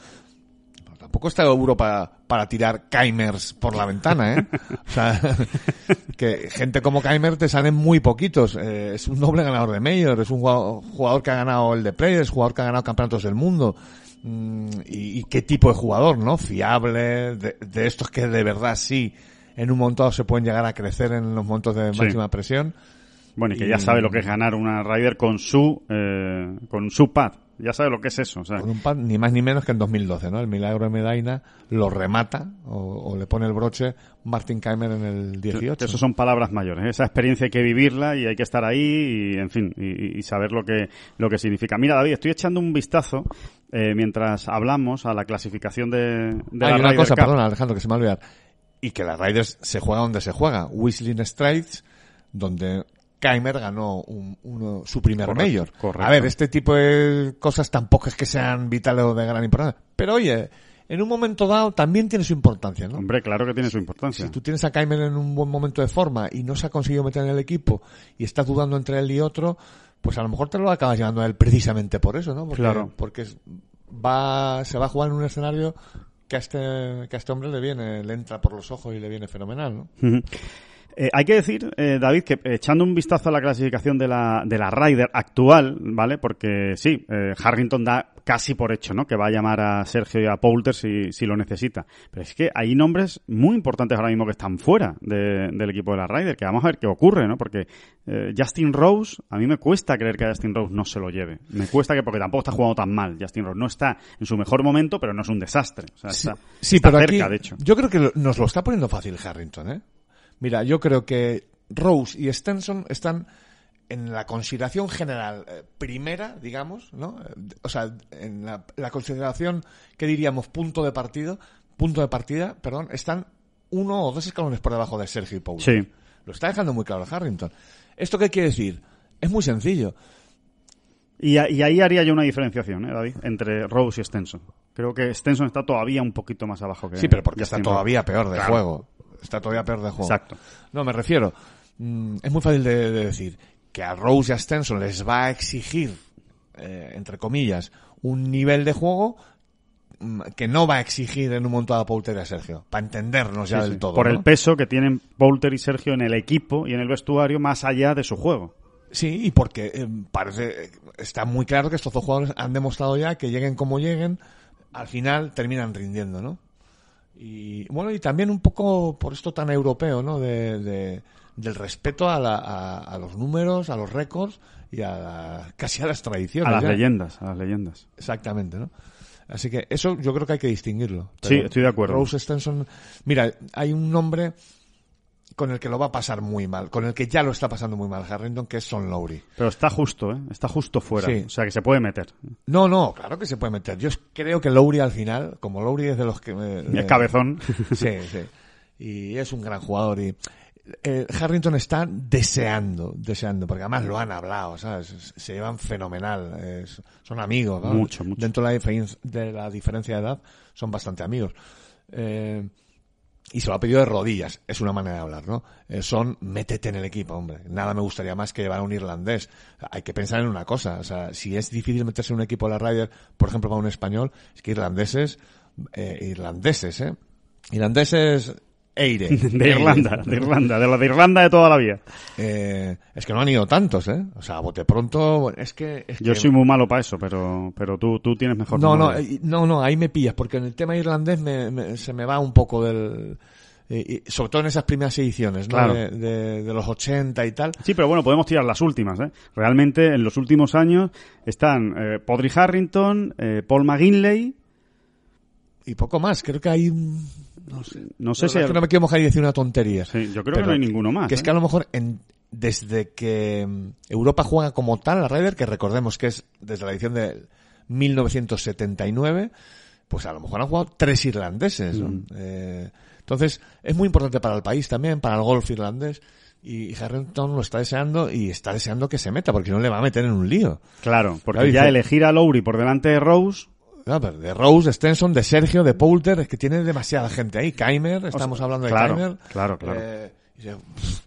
Tampoco está Europa para tirar Keimers por la ventana, ¿eh? O sea, [laughs] que gente como Keimer te salen muy poquitos. Eh, es un doble ganador de Major, es un jugador, jugador que ha ganado el de Players, jugador que ha ganado campeonatos del mundo. Mm, y, y qué tipo de jugador, ¿no? Fiable, de, de estos que de verdad sí, en un momento dado se pueden llegar a crecer en los momentos de Sí. máxima presión. Bueno, y que Y- ya sabe lo que es ganar una Ryder con su, eh, con su pad. Ya sabe lo que es eso. O sea, Con un pad ni más ni menos que en 2012, ¿no? El milagro de Medaina lo remata o, o le pone el broche Martin Keimer en el 18. Eso son palabras mayores. ¿eh? Esa experiencia hay que vivirla y hay que estar ahí y, en fin, y, y saber lo que, lo que significa. Mira, David, estoy echando un vistazo eh, mientras hablamos a la clasificación de, de Hay la una cosa, Cup. perdona Alejandro, que se me va a olvidar. Y que la Raiders se juega donde se juega. Whistling Straits, donde Keimer ganó un- uno- su primer Correcto, mayor. correcto. A ver, este tipo de cosas tampoco es que sean vitales o de gran importancia. Pero oye, en un momento dado también tiene su importancia, ¿no? Hombre, claro que tiene su importancia. Si tú tienes a Keimer en un buen momento de forma y no se ha conseguido meter en el equipo y estás dudando entre él y otro, pues a lo mejor te lo acabas llevando a él precisamente por eso, ¿no? Porque, Claro. Porque va, se va a jugar en un escenario que a este, que a este hombre le viene, le entra por los ojos y le viene fenomenal, ¿no? Eh, hay que decir, eh, David, que eh, echando un vistazo a la clasificación de la, de la Ryder actual, ¿vale? Porque sí, eh, Harrington da casi por hecho, ¿no? Que va a llamar a Sergio y a Poulter si, si lo necesita. Pero es que hay nombres muy importantes ahora mismo que están fuera de- del equipo de la Ryder, que vamos a ver qué ocurre, ¿no? Porque eh, Justin Rose, a mí me cuesta creer que a Justin Rose no se lo lleve. Me cuesta que, porque tampoco está jugando tan mal. Justin Rose no está en su mejor momento, pero no es un desastre. O sea, está, Sí, está pero cerca, aquí de hecho. yo creo que nos lo está poniendo fácil Harrington, ¿eh? Mira, yo creo que Rose y Stenson están en la consideración general eh, primera, digamos, ¿no? Eh, O sea, en la, la consideración que diríamos punto de partido, punto de partida, perdón, están uno o dos escalones por debajo de Sergio y Paul. Sí. Lo está dejando muy claro Harrington. ¿Esto qué quiere decir? Es muy sencillo. Y, a- y ahí haría yo una diferenciación, ¿eh, David? Entre Rose y Stenson. Creo que Stenson está todavía un poquito más abajo que Sí, pero porque Justin está todavía peor de Claro. juego. Está todavía peor de juego. Exacto. No, me refiero. mm, es muy fácil de, de decir que a Rose y a Stenson les va a exigir, eh, entre comillas, un nivel de juego mm, que no va a exigir en un montón a Poulter y a Sergio. Para entendernos ya Sí, del sí. todo. Por ¿no? el peso que tienen Poulter y Sergio en el equipo y en el vestuario más allá de su juego. Sí, y porque eh, parece, eh, está muy claro que estos dos jugadores han demostrado ya que lleguen como lleguen, al final terminan rindiendo, ¿no? Y bueno, y también un poco por esto tan europeo, ¿no? De, de- del respeto a, la- a, a los números, a los récords y a la- casi a las tradiciones. A las ya. leyendas, a las leyendas. Exactamente, ¿no? Así que eso yo creo que hay que distinguirlo. Sí, estoy de acuerdo. Rose Stenson, mira, hay un nombre con el que lo va a pasar muy mal, con el que ya lo está pasando muy mal Harrington, que es Son Lowry. Pero está justo, ¿eh? Está justo fuera. Sí. O sea, que se puede meter. No, no, claro que se puede meter. Yo creo que Lowry al final, como Lowry es de los que... [laughs] es cabezón. [laughs] Sí, sí. Y es un gran jugador y eh, Harrington está deseando, deseando, porque además lo han hablado, ¿sabes? Se llevan fenomenal, son amigos, ¿no? Mucho, mucho. Dentro de la, de la diferencia de edad, son bastante amigos. Eh, y se lo ha pedido de rodillas, es una manera de hablar, ¿no? Eh, son, métete en el equipo, hombre. Nada me gustaría más que llevar a un irlandés. Hay que pensar en una cosa, o sea, si es difícil meterse en un equipo de la Ryder, por ejemplo, para un español, es que irlandeses, eh, irlandeses, ¿eh? Irlandeses, Eire. [laughs] De Irlanda, de Irlanda, de la de Irlanda de toda la vida. Eh, es que no han ido tantos, ¿eh? O sea, a bote pronto, es que... Es Yo que- soy muy malo para eso, pero, pero tú, tú tienes mejor No, no, memoria. no, no, ahí me pillas, porque en el tema irlandés me, me- se me va un poco del... eh, y sobre todo en esas primeras ediciones, ¿no? Claro. De, de- de los 80 y tal. Sí, pero bueno, podemos tirar las últimas, ¿eh? Realmente, en los últimos años están eh, Podri Harrington, eh, Paul McGinley, Y poco más, creo que hay... un- no sé La si... verdad es que no me quiero mojar y decir una tontería. Sí, yo creo Pero que no hay ninguno más. Que es ¿eh? que a lo mejor en, desde que mm, Europa juega como tal la Ryder, que recordemos que es desde la edición de 1979, pues a lo mejor han jugado tres irlandeses. ¿no? Eh, entonces, es muy importante para el país también, para el golf irlandés. Y Harrington lo está deseando y está deseando que se meta, porque no le va a meter en un lío. Claro, porque Claro, ya dice- elegir a Lowry por delante de Rose... De Rose, de Stenson, de Sergio, de Poulter, es que tiene demasiada gente ahí. Keimer, estamos hablando de claro, Keimer. claro, claro. Eh,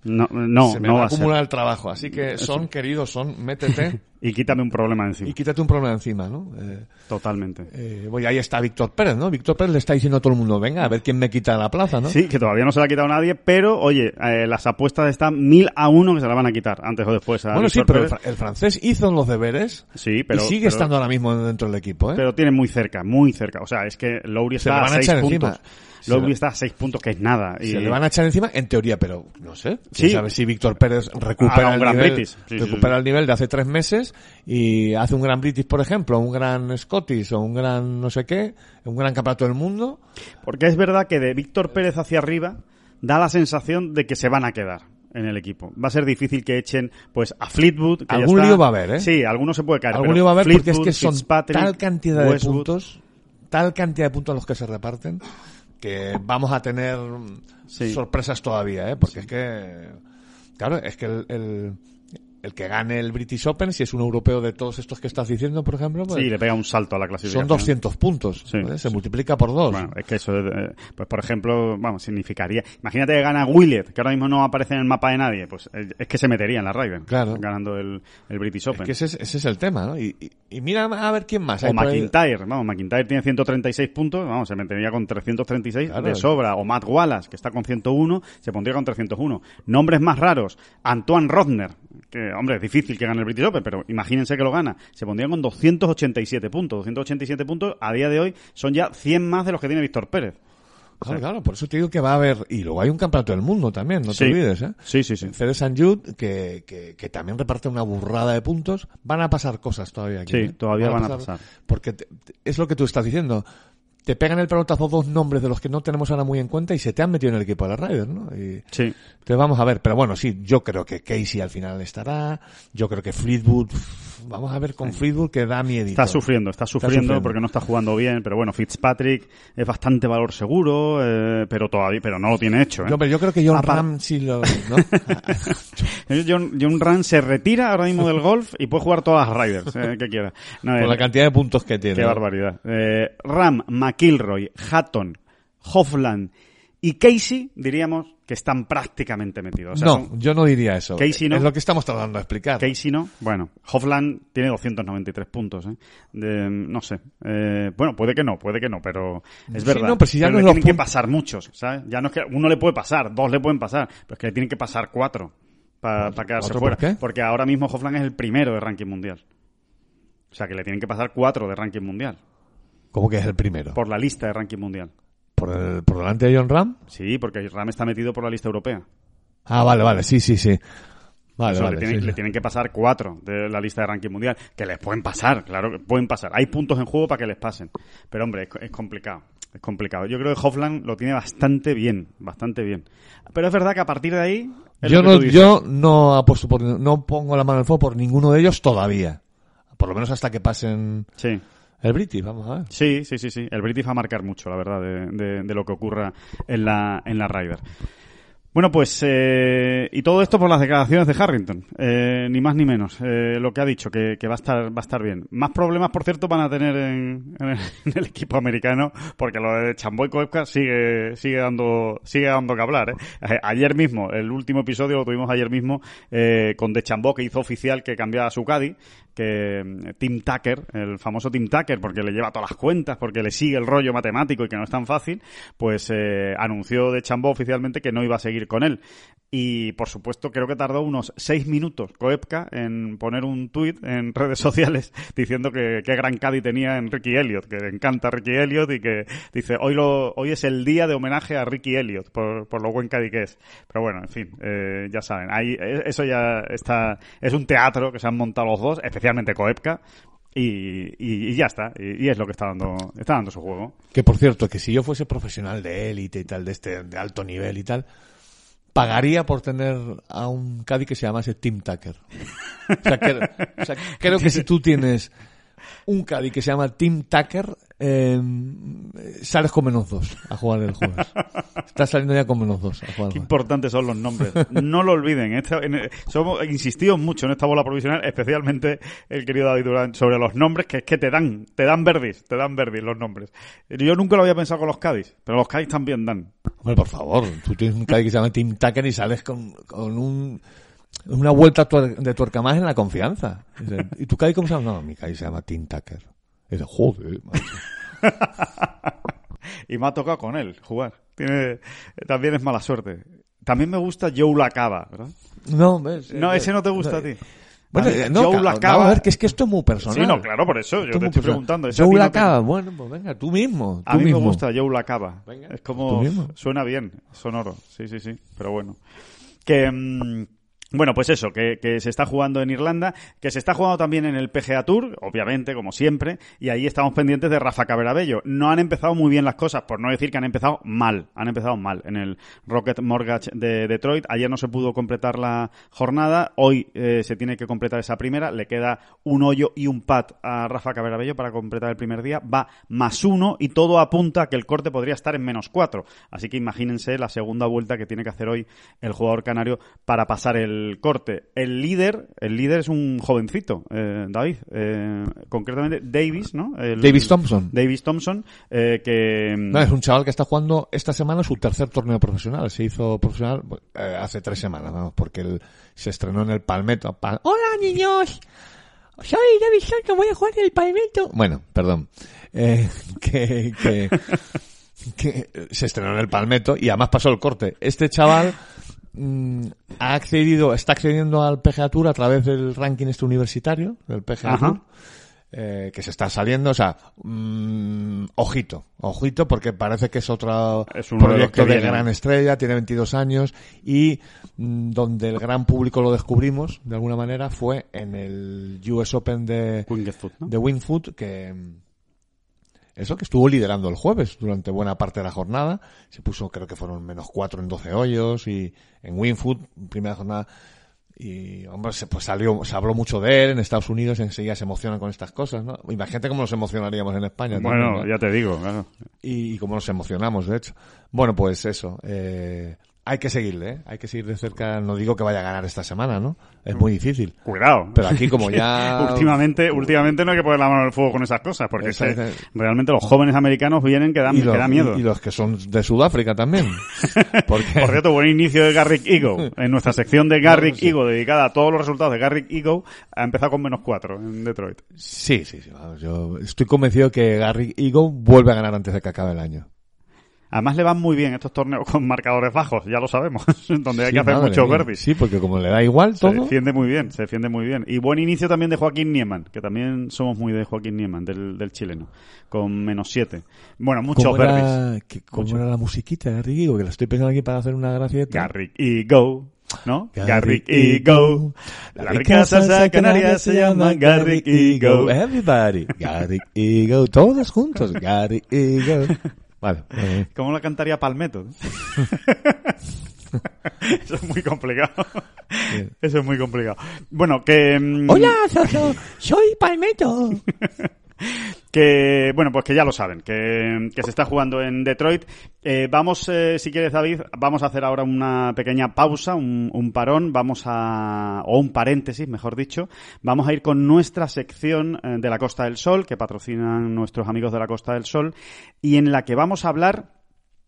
No, no, se me no va va a a ser. acumular el trabajo. Así que son, queridos, son, métete [laughs] Y quítame un problema encima. y quítate un problema encima, ¿no? Eh, Totalmente. eh, bueno, y ahí está Víctor Pérez, ¿no? Víctor Pérez le está diciendo a todo el mundo, venga, a ver quién me quita la plaza, ¿no? Sí, que todavía no se la ha quitado nadie, pero oye, eh, las apuestas están mil a uno que se la van a quitar, antes o después. A bueno, sí, pero el, el francés hizo los deberes Sí, pero, y sigue pero- estando ahora mismo dentro del equipo, ¿eh? pero tiene muy cerca, muy cerca. O sea, es que Lowry Se está a van a seis echar puntos. encima. Le- está a seis puntos, que es nada. Y... Se le van a echar encima en teoría, pero no sé. Sí. Sí. sabe si Víctor Pérez recupera un el gran nivel. Sí, recupera sí. el nivel de hace tres meses y hace un gran British, por ejemplo, un gran Scottish o un gran no sé qué, un gran campeonato del mundo. Porque es verdad que de Víctor Pérez hacia arriba da la sensación de que se van a quedar en el equipo. Va a ser difícil que echen pues a Fleetwood. Que ya Algún está- lío va a haber, ¿eh? Sí, alguno se puede caer. Algún pero lío va a haber porque es Fleetwood, que son tal cantidad de Westwood- puntos, tal cantidad de puntos a los que se reparten, que vamos a tener Sí. sorpresas todavía, ¿eh? Porque es que, claro, es que el, el, el que gane el British Open, si es un europeo de todos estos que estás diciendo, por ejemplo, pues Sí, le pega un salto a la clasificación. son 200 puntos, se sí. multiplica por dos. Bueno, es que eso, eh, pues por ejemplo, vamos, significaría. Imagínate que gana Willett, que ahora mismo no aparece en el mapa de nadie, pues eh, es que se metería en la Ryder. Claro. Ganando el, el British Open. es que ese es, ese es el tema, ¿no? Y, y, y mira a ver quién más. O. McIntyre, vamos, McIntyre tiene 136 puntos, vamos, se metería con 336 Claro. de sobra. O Matt Wallace, que está con 101, se pondría con 301. Nombres más raros, Antoine Rodner, que, hombre, es difícil que gane el British Open, pero imagínense que lo gana, se pondría con 287 puntos. 287 puntos, a día de hoy, son ya 100 más de los que tiene Víctor Pérez. Claro, claro, por eso te digo que va a haber, y luego hay un campeonato del mundo también, no Sí. te olvides, ¿eh? Sí, sí, sí. CD San Jude, que, que, que también reparte una burrada de puntos, van a pasar cosas todavía aquí. Sí, ¿eh? todavía van a pasar. Porque te- te- es lo que tú estás diciendo. Te pegan el pelotazo dos nombres de los que no tenemos ahora muy en cuenta y se te han metido en el equipo de la Ryder, ¿no? Y, Sí. entonces vamos a ver, pero bueno, sí, yo creo que Casey al final estará, yo creo que Fleetwood, vamos a ver con Fleetwood que da miedo. Está sufriendo, está sufriendo, sufriendo. porque no está jugando bien, pero bueno, Fitzpatrick es bastante valor seguro, eh, pero todavía, pero no lo tiene hecho, ¿eh? Yo, pero yo creo que John Apa- Ram sí lo, ¿no? [laughs] [laughs] John, John Ram se retira ahora mismo del golf y puede jugar todas las Riders, eh, que quiera. No, por eh, la cantidad de puntos que tiene. qué barbaridad. Eh, Ram, McIlroy, Hatton, Hoffland y Casey, diríamos que están prácticamente metidos. O sea, no, son- yo no diría eso. Casey no. Es lo que estamos tratando de explicar. Casey no. Bueno, Hoffland tiene 293 puntos, ¿eh? De- no sé. Eh, bueno, puede que no, puede que no, pero es Sí, verdad. no, pero si ya no le tienen que pasar muchos, ¿sabes? Ya no es que uno le puede pasar, dos le pueden pasar, pero es que le tienen que pasar cuatro para quedarse ¿Cuatro fuera. por qué? Porque ahora mismo Hoffland es el primero de ranking mundial. O sea, que le tienen que pasar cuatro de ranking mundial. ¿Cómo que es el primero? Por la lista de ranking mundial. ¿Por, el- por delante de John Ram? Sí, porque Ram está metido por la lista europea. Ah, vale, vale, sí, sí, sí. Vale, Eso, vale. le, tienen, sí, sí. le tienen que pasar cuatro de la lista de ranking mundial, que les pueden pasar, claro que pueden pasar. Hay puntos en juego para que les pasen. Pero hombre, es, es complicado. es complicado. Yo creo que Hofland lo tiene bastante bien, bastante bien. Pero es verdad que a partir de ahí... Yo no, yo no apuesto por, no pongo la mano en el fuego por ninguno de ellos todavía. Por lo menos hasta que pasen Sí. El British, vamos a ver. Sí, sí, sí, sí. El British va a marcar mucho, la verdad, de, de- de lo que ocurra en la, en la Ryder. Bueno, pues, eh, y todo esto por las declaraciones de Harrington, eh, ni más ni menos, eh, lo que ha dicho, que, que va a estar, va a estar bien. Más problemas, por cierto, van a tener en, en el, [laughs] en el equipo americano, porque lo de Chamboy Koepka sigue, sigue dando, sigue dando que hablar, ¿eh? Ayer mismo, el último episodio lo tuvimos ayer mismo, eh, con De Chambó, que hizo oficial que cambiaba a su Caddy, que mm, Tim Tucker, el famoso Tim Tucker, porque le lleva todas las cuentas, porque le sigue el rollo matemático y que no es tan fácil, pues eh, anunció de Chambó oficialmente que no iba a seguir con él. Y por supuesto, creo que tardó unos seis minutos Koepka en poner un tuit en [laughs] redes sociales diciendo que qué gran Caddy tenía en Ricky Elliott, que le encanta Ricky Elliott y que dice hoy lo hoy es el día de homenaje a Ricky Elliott por, por lo buen Caddy que es. Pero bueno, en fin, eh, ya saben, ahí eh, eso ya está es un teatro que se han montado los dos, especialmente Koepka. Y, y, ya está, y, es lo que está dando, está dando su juego. Que por cierto, que si yo fuese profesional de élite y tal, de este, de alto nivel y tal, pagaría por tener a un Caddy que se llamase Tim Tucker. O sea, que- creo que si tú tienes un Caddy que se llama Tim Tucker, eh, sales con menos dos a jugar el jueves. Estás saliendo ya con menos dos a jugar. Qué importantes son los nombres. No lo olviden. Esta- en- somos insistimos mucho en esta bola provisional, especialmente el querido David Durán, sobre los nombres que es que te dan, te dan verdis, te dan verdis los nombres. Yo nunca lo había pensado con los Cádiz, pero los Cádiz también dan. Hombre, por favor, tú tienes un Caddy que se llama Tim Tucker y sales con, con un, una vuelta de tuerca más en la confianza. ¿Y tu Caddy cómo se llama? No, mi Caddy se llama Tim Tucker. Y dice, joder. [laughs] Y me ha tocado con él jugar. Tiene, también es mala suerte. También me gusta Joe Lacaba, ¿verdad? No, ves, No, ese no te gusta a ti. Bueno, A eh, no, Joe ca- Lacaba- a ver que es que esto es muy personal. Sí, no, claro, por eso. Yo Esto te es estoy personal. preguntando. Joe te- Lacaba, bueno, pues venga, tú mismo. A mí mismo. me gusta Joe Lacaba. Venga, es como suena bien, sonoro. Sí, sí, sí. Pero bueno. Que mm, bueno, pues eso, que, se está jugando en Irlanda, que se está jugando también en el PGA Tour, obviamente, como siempre, y ahí estamos pendientes de Rafa Caberabello. No han empezado muy bien las cosas, por no decir que han empezado mal. Han empezado mal en el Rocket Mortgage de Detroit. Ayer no se pudo completar la jornada, hoy eh, se tiene que completar esa primera. Le queda un hoyo y un pat a Rafa Caberabello para completar el primer día. Va más uno y todo apunta a que el corte podría estar en menos cuatro. Así que imagínense la segunda vuelta que tiene que hacer hoy el jugador canario para pasar el corte. El líder, el líder es un jovencito, eh, David, eh, concretamente Davis, ¿no? El- Davis Thompson. Davis Thompson, eh, que No, es un chaval que está jugando esta semana su tercer torneo profesional. Se hizo profesional eh, hace tres semanas, vamos, porque él se estrenó en el Palmetto. Pal- Hola, niños. Soy David Thompson, voy a jugar en el Palmetto. Bueno, perdón. Eh, [laughs] que, que, que se estrenó en el Palmetto y además pasó el corte. Este chaval mm, ha accedido, está accediendo al PGA Tour a través del ranking este universitario, del PGA Ajá. Tour eh, que se está saliendo, o sea, mm, ojito, ojito, porque parece que es otro Es los proyecto de, gran estrella, tiene 22 años y mm, donde el gran público lo descubrimos, de alguna manera, fue en el US Open de, Winged Foot, ¿no? de Wingfoot, que mm, eso que estuvo liderando el jueves durante buena parte de la jornada, se puso, creo que fueron menos 4 en 12 hoyos y en Wingfoot, primera jornada, y hombre, se, pues salió, se habló mucho de él en Estados Unidos, enseguida se emocionan con estas cosas, ¿no? Imagínate cómo nos emocionaríamos en España. también, Bueno, ¿no? ya te digo, claro. y, y cómo nos emocionamos, de hecho. Bueno, pues eso, eh, hay que seguirle, ¿eh? Hay que seguir de cerca, no digo que vaya a ganar esta semana, ¿no? Es muy difícil. Cuidado. Pero aquí como [laughs] ya... últimamente, últimamente no hay que poner la mano en el fuego con esas cosas, porque Esa- se- esa- realmente los jóvenes americanos vienen que dan, los, que da miedo. y- y los que son de Sudáfrica también. [laughs] Porque, Por cierto, buen inicio de Garrick Ego. [laughs] En nuestra sección de Garrick sí. Ego, dedicada a todos los resultados de Garrick Ego, ha empezado con menos cuatro en Detroit. sí, sí, sí. vamos, yo estoy convencido que Gary Eagle vuelve a ganar antes de que acabe el año. Además le van muy bien estos torneos con marcadores bajos, ya lo sabemos, [laughs] donde hay Sí, que hacer muchos mía. verdis. Sí, porque como le da igual Se todo... defiende muy bien, se defiende muy bien. Y buen inicio también de Joaquín Nieman, que también somos muy de Joaquín Nieman, del, del chileno, con menos siete. Bueno, muchos ¿Cómo verdis. era, que- cómo era la musiquita Eagle? Que la estoy pensando aquí para hacer una gracieta. Garrick Ego, ¿no? Garrick Garrick. La rica salsa canaria se llama Garrick Ego. Everybody. Garrick Ego. Todos juntos. Garrick Ego. Vale. [laughs] ¿Cómo la cantaría Palmetto? [laughs] Eso es muy complicado. Eso es muy complicado. Bueno, que... Mm, Hola, soy Palmetto. [laughs] que bueno pues que ya lo saben que, se está jugando en Detroit. Eh, vamos eh, si quieres David vamos a hacer ahora una pequeña pausa un, un, parón. Vamos a o un paréntesis mejor dicho. Vamos a ir con nuestra sección eh, de la Costa del Sol que patrocinan nuestros amigos de la Costa del Sol y en la que vamos a hablar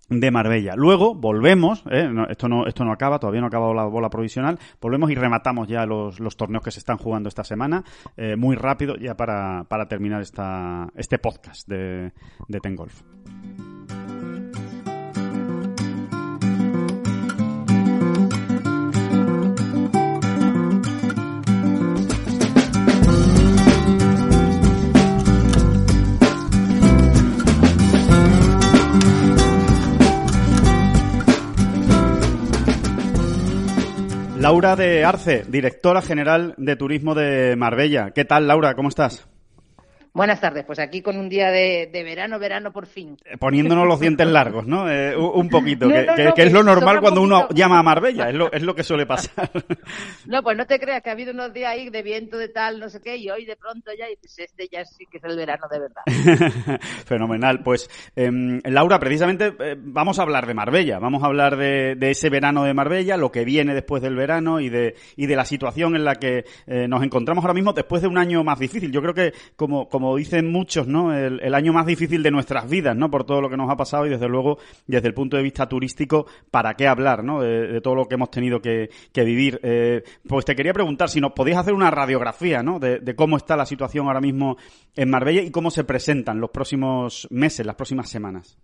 de Marbella. Luego volvemos, ¿eh? esto, no, esto no acaba, todavía no ha acabado la bola provisional, volvemos y rematamos ya los, los torneos que se están jugando esta semana, eh, muy rápido ya para, para terminar esta, este podcast de, de Ten Golf. Laura de Arce, directora general de Turismo de Marbella. ¿Qué tal, Laura? ¿Cómo estás? Buenas tardes, pues aquí con un día de, verano, verano por fin. Eh, poniéndonos los dientes largos, ¿no? Eh, un poquito, que, es lo normal cuando uno llama a Marbella, es lo, es lo que suele pasar. [laughs] No, pues no te creas que ha habido unos días ahí de viento de tal, no sé qué, y hoy de pronto ya dices, este ya sí que es el verano de verdad. [laughs] Fenomenal. Pues, em, Laura, precisamente eh, vamos a hablar de Marbella, vamos a hablar de, ese verano de Marbella, lo que viene después del verano y de, y de la situación en la que nos encontramos ahora mismo después de un año más difícil. Yo creo que como como dicen muchos, ¿no? El, año más difícil de nuestras vidas, ¿no? Por todo lo que nos ha pasado y desde luego, desde el punto de vista turístico, ¿para qué hablar. De, todo lo que hemos tenido que, vivir. Eh, pues te quería preguntar si nos podías hacer una radiografía. De, cómo está la situación ahora mismo en Marbella y cómo se presentan los próximos meses, las próximas semanas.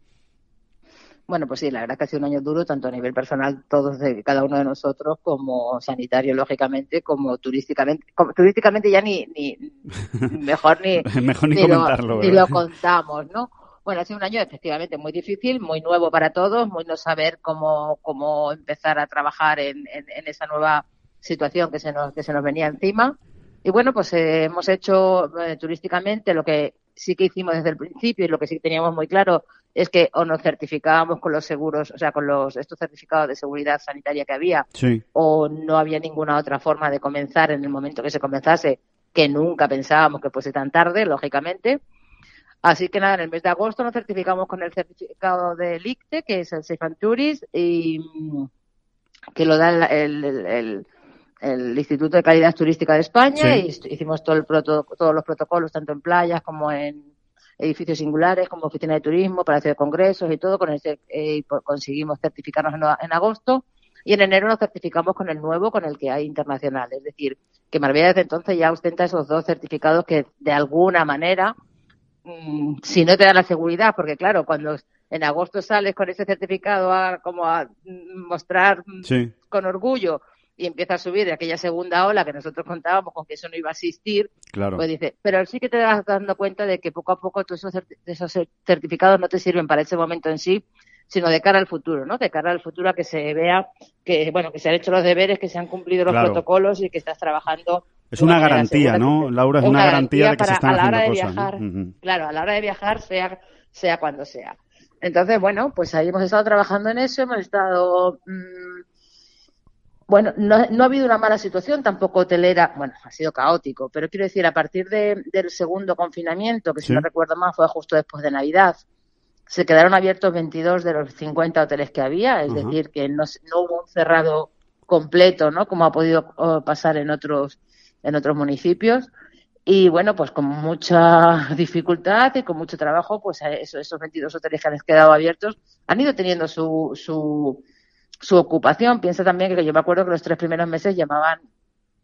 Bueno, pues sí, la verdad que ha sido un año duro, tanto a nivel personal, todos de cada uno de nosotros, como sanitario, lógicamente, como turísticamente. turísticamente ya ni, ni [laughs] mejor ni, mejor ni, comentarlo, lo, ni lo contamos, ¿no? Bueno, ha sido un año efectivamente muy difícil, muy nuevo para todos, muy no saber cómo, cómo empezar a trabajar en, en, esa nueva situación que se nos, que se nos venía encima. Y bueno, pues eh, hemos hecho eh, turísticamente lo que sí que hicimos desde el principio y lo que sí teníamos muy claro es que o nos certificábamos con los seguros, o sea, con los estos certificados de seguridad sanitaria que había, o no había ninguna otra forma de comenzar en el momento que se comenzase, que nunca pensábamos que fuese tan tarde, lógicamente. Así que nada, en el mes de agosto nos certificamos con el certificado del ICTE, que es el Safe and Tourist, y que lo da el, Instituto de Calidad Turística de España, y hicimos todo el todos los protocolos, tanto en playas como en edificios singulares como oficina de turismo, palacio de congresos y todo, con ese eh, conseguimos certificarnos en, agosto y en enero nos certificamos con el nuevo, con el que hay internacional. Es decir, que Marbella desde entonces ya ostenta esos dos certificados que de alguna manera, mm, si no te dan la seguridad, porque claro, cuando en agosto sales con ese certificado a, como a mm, mostrar mm, con orgullo y empieza a subir de aquella segunda ola que nosotros contábamos con que eso no iba a existir, claro. pues dice, pero sí que te vas dando cuenta de que poco a poco todos esos, esos certificados no te sirven para ese momento en sí, sino de cara al futuro, ¿no? De cara al futuro a que se vea que, bueno, que se han hecho los deberes, que se han cumplido los protocolos y que estás trabajando. Es una, garantía, ¿no, Laura? Es una, garantía, de que se están a la hora de viajar, Claro, a la hora de viajar, sea, sea cuando sea. Entonces, bueno, pues ahí hemos estado trabajando en eso, hemos estado mm, bueno, no, ha habido una mala situación, tampoco hotelera, bueno, ha sido caótico, pero quiero decir, a partir del segundo confinamiento, que si no recuerdo mal fue justo después de Navidad, se quedaron abiertos 22 de los 50 hoteles que había, es decir, que no, hubo un cerrado completo, ¿no? Como ha podido pasar en otros, en otros municipios. Y bueno, pues con mucha [laughs] dificultad y con mucho trabajo, pues esos, esos 22 hoteles que han quedado abiertos han ido teniendo su, su su ocupación. Piensa también que yo me acuerdo que los tres primeros meses llamaban,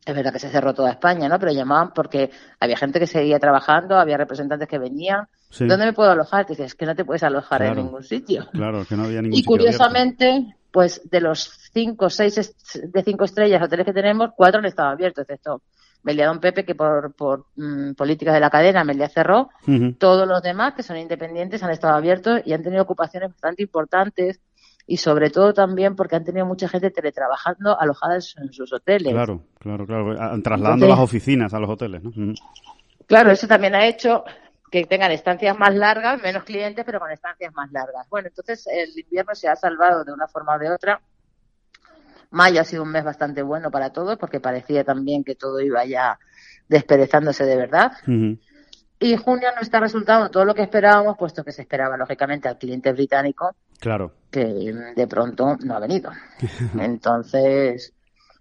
es verdad que se cerró toda España, ¿no? Pero llamaban porque había gente que seguía trabajando, había representantes que venían. ¿Dónde me puedo alojar? dices, es que no te puedes alojar en ningún sitio. Claro, que no había ningún Y curiosamente, pues de los cinco, seis de cinco estrellas hoteles que tenemos, cuatro han estado abiertos, excepto Melia Don Pepe, que por, por mm, políticas de la cadena Melia cerró. Todos los demás, que son independientes, han estado abiertos y han tenido ocupaciones bastante importantes y sobre todo también porque han tenido mucha gente teletrabajando alojadas en sus hoteles. Claro, claro, claro, trasladando las oficinas a los hoteles, ¿no? Claro, eso también ha hecho que tengan estancias más largas, menos clientes, pero con estancias más largas. Bueno, entonces el invierno se ha salvado de una forma o de otra. Mayo ha sido un mes bastante bueno para todos porque parecía también que todo iba ya desperezándose de verdad. Y junio no está resultando todo lo que esperábamos, puesto que se esperaba lógicamente al cliente británico Claro. que de pronto no ha venido. [laughs] Entonces,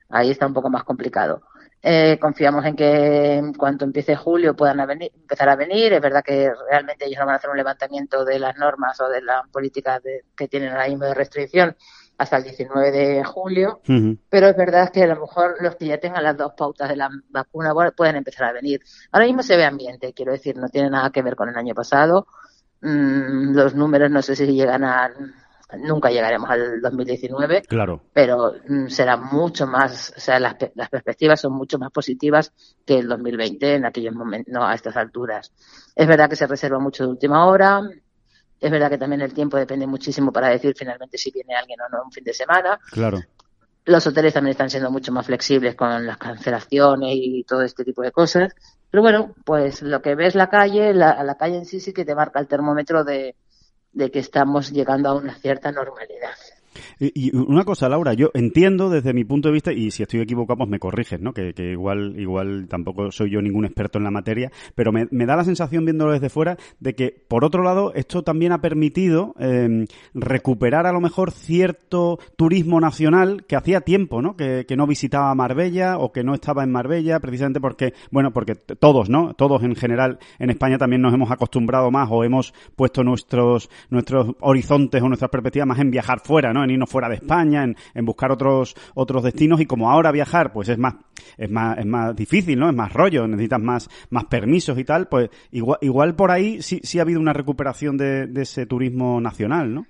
ahí está un poco más complicado. Eh, confiamos en que en cuanto empiece julio puedan a venir- empezar a venir. Es verdad que realmente ellos no van a hacer un levantamiento de las normas o de las políticas de- que tienen ahora mismo de restricción hasta el 19 de julio. Pero es verdad que a lo mejor los que ya tengan las dos pautas de la vacuna pueden empezar a venir. Ahora mismo se ve ambiente, quiero decir, no tiene nada que ver con el año pasado. Mm, los números no sé si llegan a... Nunca llegaremos al 2019, Claro. pero mm, será mucho más, o sea, las perspectivas son mucho más positivas que el 2020 en aquellos momentos, no a estas alturas. Es verdad que se reserva mucho de última hora, es verdad que también el tiempo depende muchísimo para decir finalmente si viene alguien o no un fin de semana. Claro. Los hoteles también están siendo mucho más flexibles con las cancelaciones y todo este tipo de cosas. Pero bueno, pues lo que ves la calle, la, calle en sí sí que te marca el termómetro de que estamos llegando a una cierta normalidad. Y, una cosa, Laura, yo entiendo desde mi punto de vista, y si estoy equivocado, pues me corriges, ¿no? Que, que igual, igual tampoco soy yo ningún experto en la materia, pero me, da la sensación, viéndolo desde fuera, de que, por otro lado, esto también ha permitido eh, recuperar a lo mejor cierto turismo nacional que hacía tiempo, ¿no? Que, que no visitaba Marbella o que no estaba en Marbella, precisamente porque, bueno, porque todos, ¿no? Todos en general en España también nos hemos acostumbrado más o hemos puesto nuestros, nuestros horizontes o nuestras perspectivas más en viajar fuera, ¿no? En irnos fuera de España, en, en buscar otros, otros destinos y como ahora viajar, pues es más, es más, es más difícil, ¿no? Es más rollo, necesitas más, más permisos y tal, pues igual, igual por ahí sí, sí ha habido una recuperación de, de ese turismo nacional, ¿no?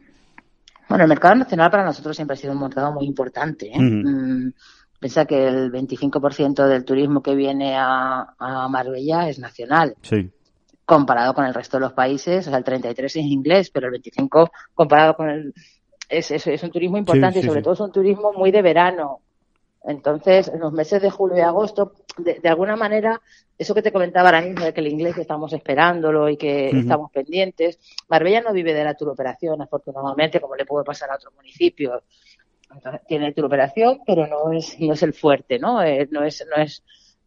Bueno, el mercado nacional para nosotros siempre ha sido un mercado muy importante. ¿eh? Mm, Piensa que el 25% del turismo que viene a, a Marbella es nacional, Sí. comparado con el resto de los países. O sea, el 33% es inglés, pero el 25% comparado con el... Es, es, es un turismo importante sí, y sobre sí. todo es un turismo muy de verano. Entonces, en los meses de julio y agosto, de, de alguna manera, eso que te comentaba ahora mismo de que el inglés estamos esperándolo y que estamos pendientes, Marbella no vive de la turoperación, afortunadamente, como le puede pasar a otros municipios. Entonces, tiene turoperación, pero no es, no es el fuerte, ¿no? Eh, no es, no es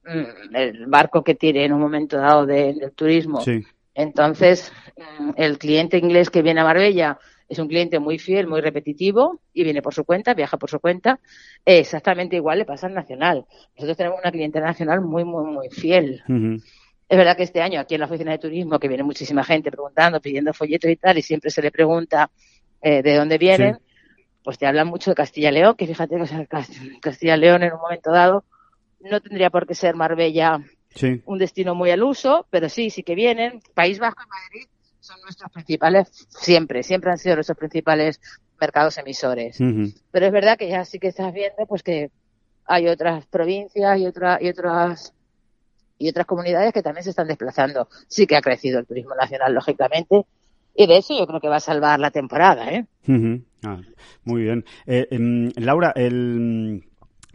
mm, el barco que tiene en un momento dado de- del turismo. Entonces, mm, el cliente inglés que viene a Marbella es un cliente muy fiel, muy repetitivo y viene por su cuenta, viaja por su cuenta. Exactamente igual le pasa al nacional. Nosotros tenemos una clientela nacional muy, muy, muy fiel. Es verdad que este año aquí en la oficina de turismo, que viene muchísima gente preguntando, pidiendo folletos y tal, y siempre se le pregunta eh, de dónde vienen, pues te hablan mucho de Castilla y León, que fíjate que o sea, Cast- Castilla y León en un momento dado no tendría por qué ser Marbella Sí. un destino muy al uso, pero sí, sí que vienen. País Vasco y Madrid son nuestros principales, siempre, siempre han sido nuestros principales mercados emisores. Pero es verdad que ya sí que estás viendo pues que hay otras provincias y otras y otras y otras comunidades que también se están desplazando. Sí que ha crecido el turismo nacional, lógicamente, y de eso yo creo que va a salvar la temporada, ¿eh? Ah, muy bien. Eh, em, Laura, el,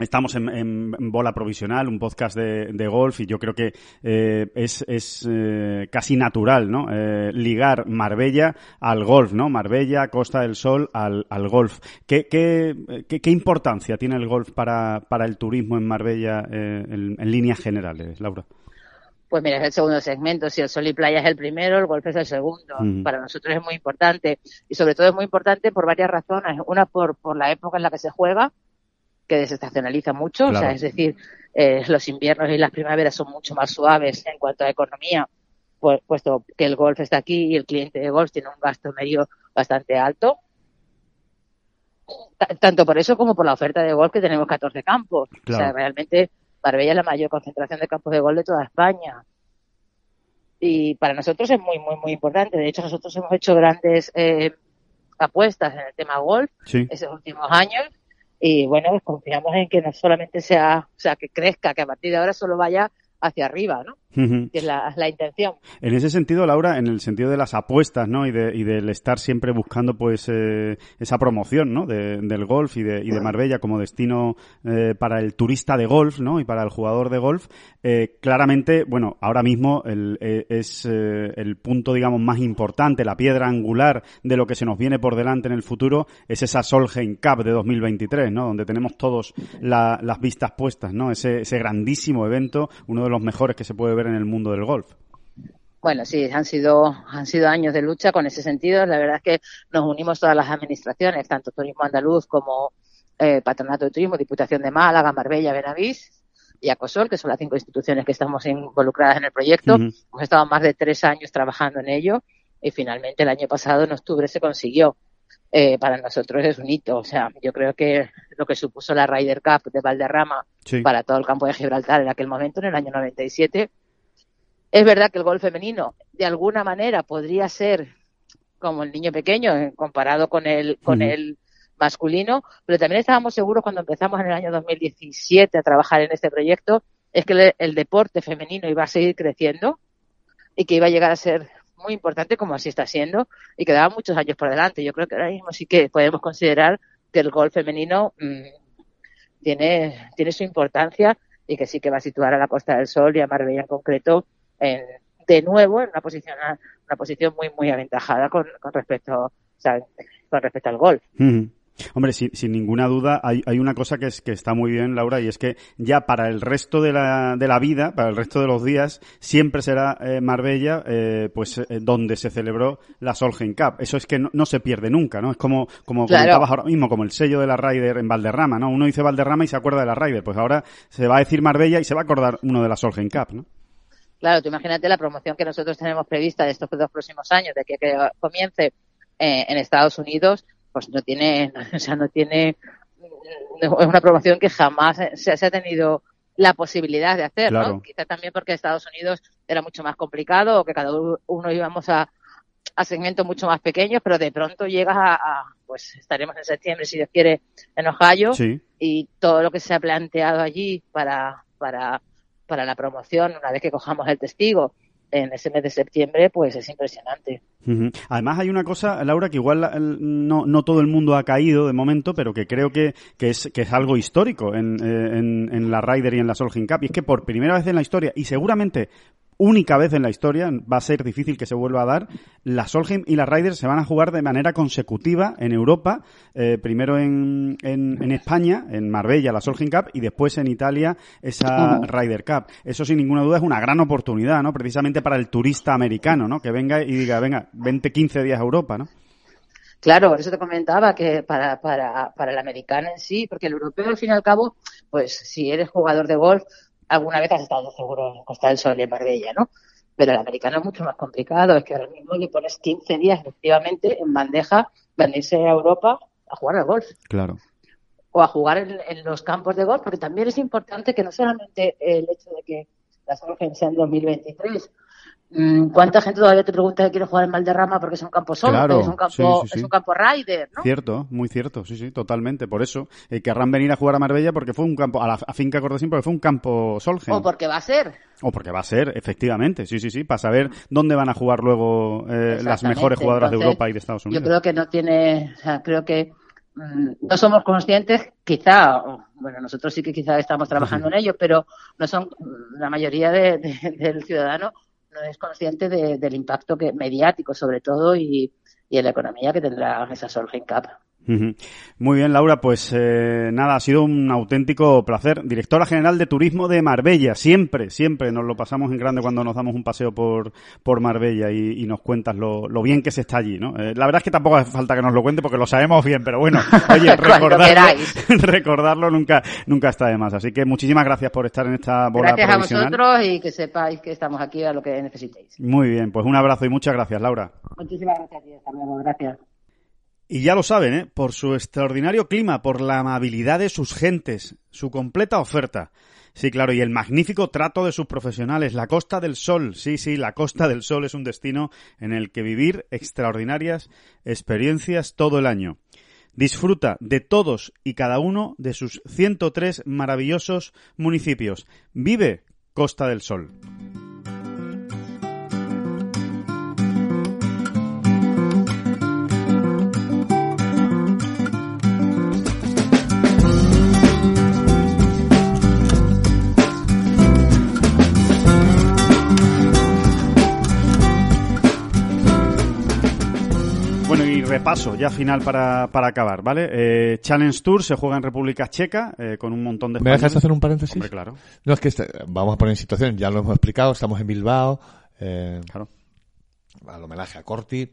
estamos en, en- Bola Provisional, un podcast de, de golf, y yo creo que eh, es, es eh, casi natural, ¿no? Eh, ligar Marbella al golf, ¿no? Marbella, Costa del Sol al, al golf. ¿Qué, qué, qué, qué importancia tiene el golf para, para el turismo en Marbella eh, en, en líneas generales, Laura? Pues mira, es el segundo segmento. Si el sol y playa es el primero, el golf es el segundo. Para nosotros es muy importante. Y sobre todo es muy importante por varias razones. Una, por, por la época en la que se juega, que desestacionaliza mucho. O sea, es decir, eh, los inviernos y las primaveras son mucho más suaves en cuanto a economía, pues, puesto que el golf está aquí y el cliente de golf tiene un gasto medio bastante alto. Ta- Tanto por eso como por la oferta de golf que tenemos 14 campos. O sea, realmente Marbella es la mayor concentración de campos de golf de toda España. Y para nosotros es muy, muy, muy importante. De hecho, nosotros hemos hecho grandes eh, apuestas en el tema golf Sí. esos últimos años. Y bueno, pues confiamos en que no solamente sea, o sea, que crezca, que a partir de ahora solo vaya hacia arriba, ¿no? Que es la, la, intención. En ese sentido, Laura, en el sentido de las apuestas, ¿no? Y, de, y del estar siempre buscando, pues, eh, esa promoción, ¿no? De, del golf y de, y de Marbella como destino eh, para el turista de golf, ¿no? Y para el jugador de golf, eh, claramente, bueno, ahora mismo el, eh, es el punto, digamos, más importante, la piedra angular de lo que se nos viene por delante en el futuro, es esa Solheim Cup de 2023, ¿no? Donde tenemos todos la, las vistas puestas, ¿no? Ese, ese grandísimo evento, uno de los mejores que se puede ver en el mundo del golf. Bueno, sí, han sido, han sido años de lucha con ese sentido. La verdad es que nos unimos todas las administraciones, tanto Turismo Andaluz como eh, Patronato de Turismo, Diputación de Málaga, Marbella, Benavís y Acosol, que son las cinco instituciones que estamos involucradas en el proyecto. Uh -huh. Hemos estado más de tres años trabajando en ello y finalmente el año pasado, en octubre, se consiguió. Eh, para nosotros es un hito. O sea, yo creo que lo que supuso la Ryder Cup de Valderrama sí. para todo el campo de Gibraltar en aquel momento, en el año 97, es verdad que el golf femenino, de alguna manera, podría ser como el niño pequeño eh, comparado con el, con uh -huh. el masculino, pero también estábamos seguros cuando empezamos en el año 2017 a trabajar en este proyecto, es que el, el deporte femenino iba a seguir creciendo y que iba a llegar a ser muy importante como así está siendo y que daba muchos años por delante. Yo creo que ahora mismo sí que podemos considerar que el golf femenino mmm, tiene, tiene su importancia y que sí que va a situar a la Costa del Sol y a Marbella en concreto en, de nuevo en una posición una posición muy muy aventajada con, con respecto o sea, con respecto al golf. Hombre, sin, sin, ninguna duda, hay, hay, una cosa que, es, que está muy bien, Laura, y es que ya para el resto de la, de la vida, para el resto de los días, siempre será eh, Marbella, eh, pues, eh, donde se celebró la Solheim Cup. Eso es que no, no se pierde nunca, ¿no? Es como, como claro. comentabas ahora mismo, como el sello de la Ryder en Valderrama, ¿no? Uno dice Valderrama y se acuerda de la Ryder. Pues ahora se va a decir Marbella y se va a acordar uno de la Solheim Cup, ¿no? Claro, tú imagínate la promoción que nosotros tenemos prevista de estos dos próximos años, de que, que comience en Estados Unidos, pues no tiene, [laughs] o sea, no tiene, es una promoción que jamás se, se ha tenido la posibilidad de hacer, claro. ¿no? Quizá también porque Estados Unidos era mucho más complicado o que cada uno íbamos a, a segmentos mucho más pequeños, pero de pronto llegas a, a, pues estaremos en septiembre, si Dios quiere, en Ohio sí. y todo lo que se ha planteado allí para, para, para la promoción, una vez que cojamos el testigo, en ese mes de septiembre, pues es impresionante. Además hay una cosa, Laura, que igual no, no todo el mundo ha caído de momento, pero que creo que, que, es, que es algo histórico en, en, en la Ryder y en la Solheim Cup. Y es que por primera vez en la historia, y seguramente única vez en la historia, va a ser difícil que se vuelva a dar, la Solheim y la Ryder se van a jugar de manera consecutiva en Europa, eh, primero en, en, en, España, en Marbella, la Solheim Cup, y después en Italia, esa. Ryder Cup. Eso sin ninguna duda es una gran oportunidad, ¿no? Precisamente para el turista americano, ¿no? Que venga y diga, venga, vente 15 días a Europa, ¿no? Claro, por eso te comentaba que para, para, para el americano en sí, porque el europeo al fin y al cabo, pues si eres jugador de golf, alguna vez has estado seguro en Costa del Sol y en Marbella, ¿no? Pero el americano es mucho más complicado, es que ahora mismo le pones 15 días efectivamente en bandeja venirse a Europa a jugar al golf. Claro. O a jugar en, en, los campos de golf, porque también es importante que no solamente el hecho de que las Open sea en 2023, Mm, ¿Cuánta gente todavía te pregunta que quiere jugar en Valderrama porque es un campo solo? Claro, es un campo, sí, sí, sí. es un campo rider, ¿no? Cierto, muy cierto, sí, sí, totalmente. Por eso eh, querrán venir a jugar a Marbella porque fue un campo, a la a Finca Cordesín porque fue un campo Solgen. O porque va a ser. O porque va a ser, efectivamente, sí, sí, sí, para saber dónde van a jugar luego eh, las mejores jugadoras Entonces, de Europa y de Estados Unidos. Yo creo que no tiene, o sea, creo que mmm, no somos conscientes, quizá, bueno, nosotros sí que quizá estamos trabajando [laughs] en ello, pero no son la mayoría de, de, del ciudadano no es consciente de, del impacto que mediático sobre todo y, y en la economía que tendrá esa Solheim Cup. Muy bien, Laura, pues eh, nada, ha sido un auténtico placer. Directora General de Turismo de Marbella, siempre, siempre nos lo pasamos en grande cuando nos damos un paseo por, por Marbella y, y nos cuentas lo, lo, bien que se está allí, ¿no? Eh, la verdad es que tampoco hace falta que nos lo cuente porque lo sabemos bien, pero bueno, [laughs] oye, recordarlo, [laughs] recordarlo nunca, nunca está de más. Así que muchísimas gracias por estar en esta bola Gracias a vosotros y que sepáis que estamos aquí a lo que necesitéis. Muy bien, pues un abrazo y muchas gracias, Laura. Muchísimas gracias hasta luego, gracias. Y ya lo saben, ¿eh? por su extraordinario clima, por la amabilidad de sus gentes, su completa oferta. Sí, claro, y el magnífico trato de sus profesionales. La Costa del Sol, sí, sí, la Costa del Sol es un destino en el que vivir extraordinarias experiencias todo el año. Disfruta de todos y cada uno de sus 103 maravillosos municipios. Vive Costa del Sol. Repaso ya final para, para acabar, ¿vale? Eh, Challenge Tour se juega en República Checa eh, con un montón de ¿Me dejas hacer un paréntesis? Hombre, claro, No, es que este- vamos a poner en situación, ya lo hemos explicado, estamos en Bilbao, eh, claro. al homenaje a Corti,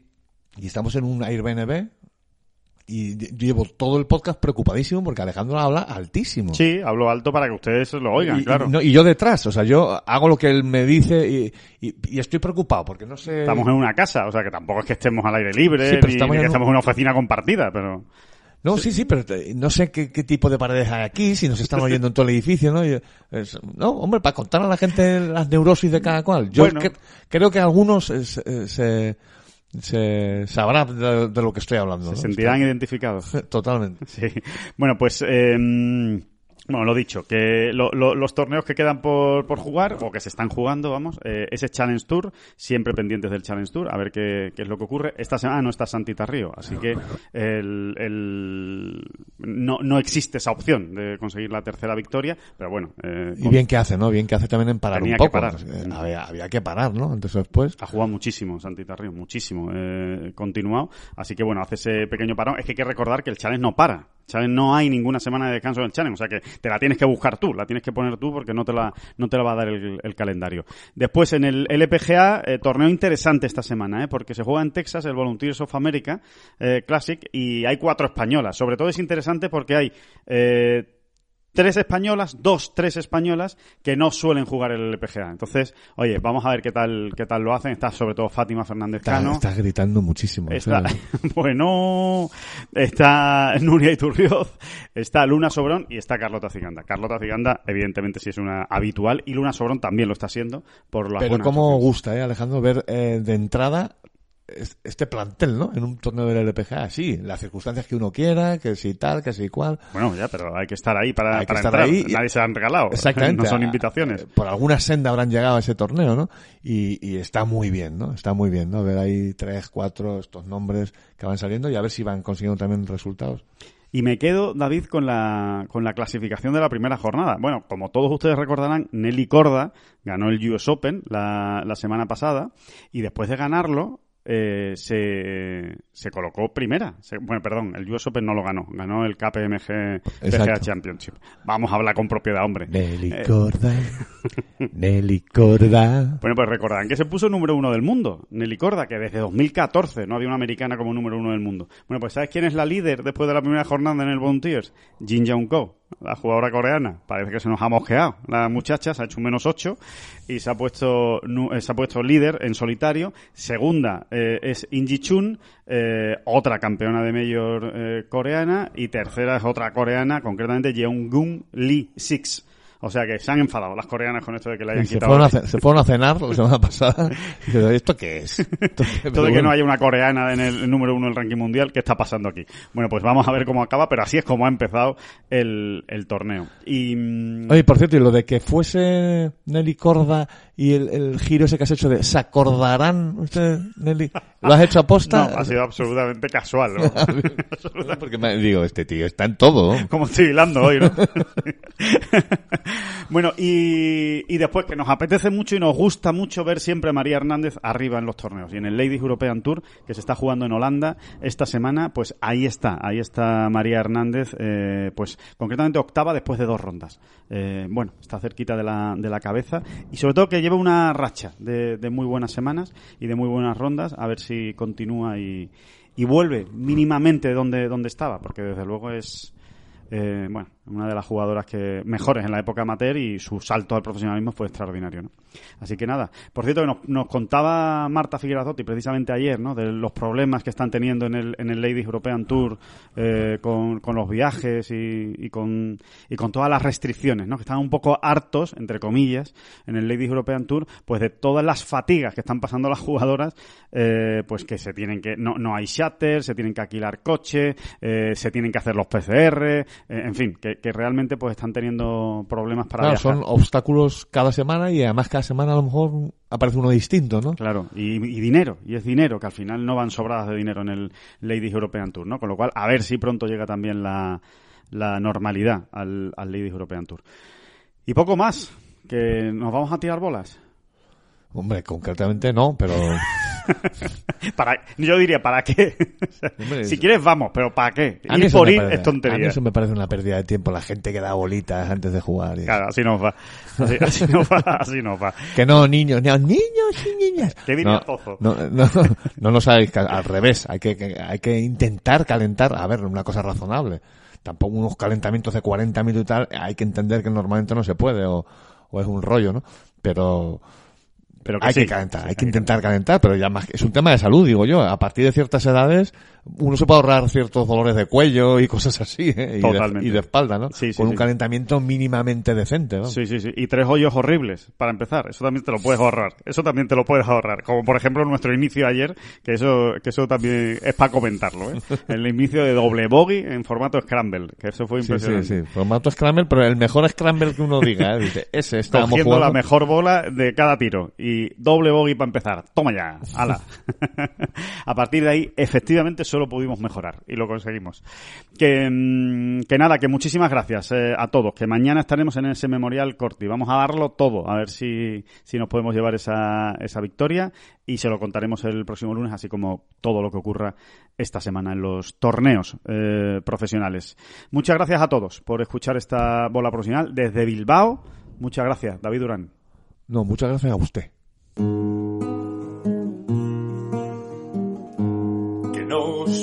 y estamos en un Airbnb, y ll- llevo todo el podcast preocupadísimo porque Alejandro habla altísimo. Sí, hablo alto para que ustedes lo oigan, y, claro. y no- y yo detrás, o sea, yo hago lo que él me dice y, estoy preocupado porque no sé... Estamos en una casa, o sea que tampoco es que estemos al aire libre, Sí, pero ni, estamos ni que en un- estemos en una oficina compartida, pero... No, sí, sí, pero te- no sé qué, qué tipo de paredes hay aquí, si nos están oyendo en todo el edificio, ¿no? Es- no, hombre, para contar a la gente las neurosis de cada cual. Yo Bueno. que- creo que algunos eh, se, se, se sabrán de, de lo que estoy hablando. Se ¿no? sentirán identificados. [laughs] Totalmente. Sí. Bueno, pues, eh, bueno, lo dicho, que lo- lo- los torneos que quedan por, por jugar, o que se están jugando, vamos, eh, ese Challenge Tour, siempre pendientes del Challenge Tour, a ver qué, qué es lo que ocurre. Esta semana no está Santita Río, así que el, el- no, no existe esa opción de conseguir la tercera victoria, pero bueno, eh, Y bien que hace, ¿no? Bien que hace también en parar Tenía un que poco. parar. Eh, Había, había que parar, ¿no? Entonces después... Ha jugado muchísimo Santita Río, muchísimo. Eh, continuado. Así que bueno, hace ese pequeño parón. Es que hay que recordar que el challenge no para. No hay ninguna semana de descanso en el challenge. O sea que te la tienes que buscar tú, la tienes que poner tú porque no te la, no te la va a dar el, el calendario. Después en el LPGA, eh, torneo interesante esta semana, ¿eh? porque se juega en Texas el Volunteers of America eh, Classic y hay cuatro españolas. Sobre todo es interesante porque hay eh, tres españolas, dos, tres españolas que no suelen jugar el LPGA. Entonces, oye, vamos a ver qué tal, qué tal lo hacen. Está sobre todo Fátima Fernández Cano. estás gritando muchísimo. Está, [laughs] bueno, está Nuria Iturrioz, está Luna Sobrón y está Carlota Ciganda. Carlota Ciganda, evidentemente, sí es una habitual y Luna Sobrón también lo está haciendo por las Pero cómo gusta, ¿eh, Alejandro, ver eh, de entrada este plantel, ¿no? En un torneo del LPGA, sí, las circunstancias que uno quiera, que si tal, que si cual. Bueno, ya, pero hay que estar ahí para, Hay que para estar entrar. ahí Nadie se la han regalado. [laughs] Exactamente. No son invitaciones. Por alguna senda habrán llegado a ese torneo, ¿no? Y, y está muy bien, ¿no? Está muy bien, ¿no? Ver ahí tres, cuatro, estos nombres que van saliendo y a ver si van consiguiendo también resultados. Y me quedo, David, con la, con la clasificación de la primera jornada. Bueno, como todos ustedes recordarán, Nelly Corda ganó el US Open la, la semana pasada y después de ganarlo eh, se, se colocó primera. Se- bueno, perdón, el US Open no lo ganó, ganó el KPMG PGA. Championship. Vamos a hablar con propiedad, hombre. Nelly Eh, Corda, [laughs] Nelly Corda. Bueno, pues recordarán que se puso número uno del mundo, Nelly Corda, que desde 2014 no había una americana como número uno del mundo. Bueno, pues ¿sabes quién es la líder después de la primera jornada en el Volunteers? Jin Young Ko, la jugadora coreana. Parece que se nos ha mosqueado. La muchacha se ha hecho un menos ocho y se ha puesto eh, se ha puesto líder en solitario. Segunda eh, es Inji Chun, eh, otra campeona de mayor eh, coreana. Y tercera es otra coreana, concretamente Jeonggun Lee Six. O sea que se han enfadado las coreanas con esto de que le hayan se quitado fueron, a, ce- se fueron a cenar la semana [laughs] pasada. Y digo, ¿esto qué es? Esto qué- Esto [laughs] de que no haya una coreana en el número uno del ranking mundial, ¿qué está pasando aquí? Bueno, pues vamos a ver cómo acaba, pero así es como ha empezado el, el torneo. Y mm, Oye, por cierto, y lo de que fuese Nelly Corda y el, el giro ese que has hecho de ¿se acordarán ustedes, Nelly? ¿Lo has hecho [laughs] a posta? no, ha sido absolutamente casual, ¿no? [laughs] Porque me digo, este tío está en todo. como estoy hilando hoy, ¿no? [laughs] bueno, y, y después que nos apetece mucho y nos gusta mucho ver siempre a María Hernández arriba en los torneos. Y en el Ladies European Tour, que se está jugando en Holanda esta semana, pues ahí está, ahí está María Hernández, eh, pues concretamente octava después de dos rondas. Eh, bueno, está cerquita de la, de la cabeza y sobre todo que lleva una racha de, de muy buenas semanas y de muy buenas rondas, a ver si continúa y, y vuelve mínimamente donde, donde estaba, porque desde luego es, eh, bueno, una de las jugadoras que mejores en la época amateur y su salto al profesionalismo fue extraordinario, ¿no? Así que nada. Por cierto, que nos, nos contaba Marta Figuerazotti precisamente ayer, ¿no? De los problemas que están teniendo en el, en el Ladies European Tour eh, con, con los viajes y, y con, y con todas las restricciones, ¿no? Que están un poco hartos, entre comillas, en el Ladies European Tour, pues de todas las fatigas que están pasando las jugadoras, eh, pues que se tienen que, no, no hay shuttle, se tienen que alquilar coche, eh, se tienen que hacer los PCR, eh, en fin, que, que realmente pues están teniendo problemas para Claro, viajar. son obstáculos cada semana y además cada semana a lo mejor aparece uno distinto, ¿no? Claro, y, y dinero, y es dinero, que al final no van sobradas de dinero en el Ladies European Tour, ¿no? Con lo cual, a ver si pronto llega también la, la normalidad al, al Ladies European Tour. Y poco más, que nos vamos a tirar bolas. Hombre, concretamente no, pero [laughs] para, yo diría, ¿para qué? [laughs] Hombre, si es- quieres, vamos, pero ¿para qué? A Ir por ir parece- es tontería. A mí eso me parece una pérdida de tiempo, la gente que da bolitas antes de jugar. y- Claro, así nos [laughs] va. Así, así nos va, así nos va. Que no, niños, no, niños y niñas. Que no, no, no, no lo sabéis, al revés, hay que, que- hay que intentar calentar, a ver, una cosa razonable. Tampoco unos calentamientos de 40 minutos y tal, hay que entender que normalmente no se puede, o, o es un rollo, ¿no? Pero, Pero que hay sí, que calentar, hay que intentar calentar, pero ya más, es un tema de salud, digo yo. A partir de ciertas edades, uno se puede ahorrar ciertos dolores de cuello y cosas así, ¿eh? y, de, Totalmente. y de espalda, ¿no? Sí, sí, Con un sí. calentamiento mínimamente decente, ¿no? Sí, sí, sí. Y tres hoyos horribles, para empezar. Eso también te lo puedes ahorrar. Eso también te lo puedes ahorrar. Como por ejemplo nuestro inicio ayer, que eso, que eso también es para comentarlo, ¿eh? [laughs] El inicio de doble bogey en formato scramble, que eso fue Sí, sí, impresionante. sí. Formato Scramble, pero el mejor Scramble que uno diga, ¿eh? Dice, ese estábamos Cogiendo jugando. la mejor bola de cada tiro. Y doble bogey para empezar. Toma ya. Ala. [laughs] [laughs] a partir de ahí, efectivamente, solo pudimos mejorar. Y lo conseguimos. Que, mm, que nada, que muchísimas gracias eh, a todos. Que mañana estaremos en ese Memorial Corti. Vamos a darlo todo. A ver si, si nos podemos llevar esa, esa victoria. Y se lo contaremos el próximo lunes, así como todo lo que ocurra esta semana en los torneos eh, profesionales. Muchas gracias a todos por escuchar esta bola profesional desde Bilbao. Muchas gracias, David Durán. No, muchas gracias a usted.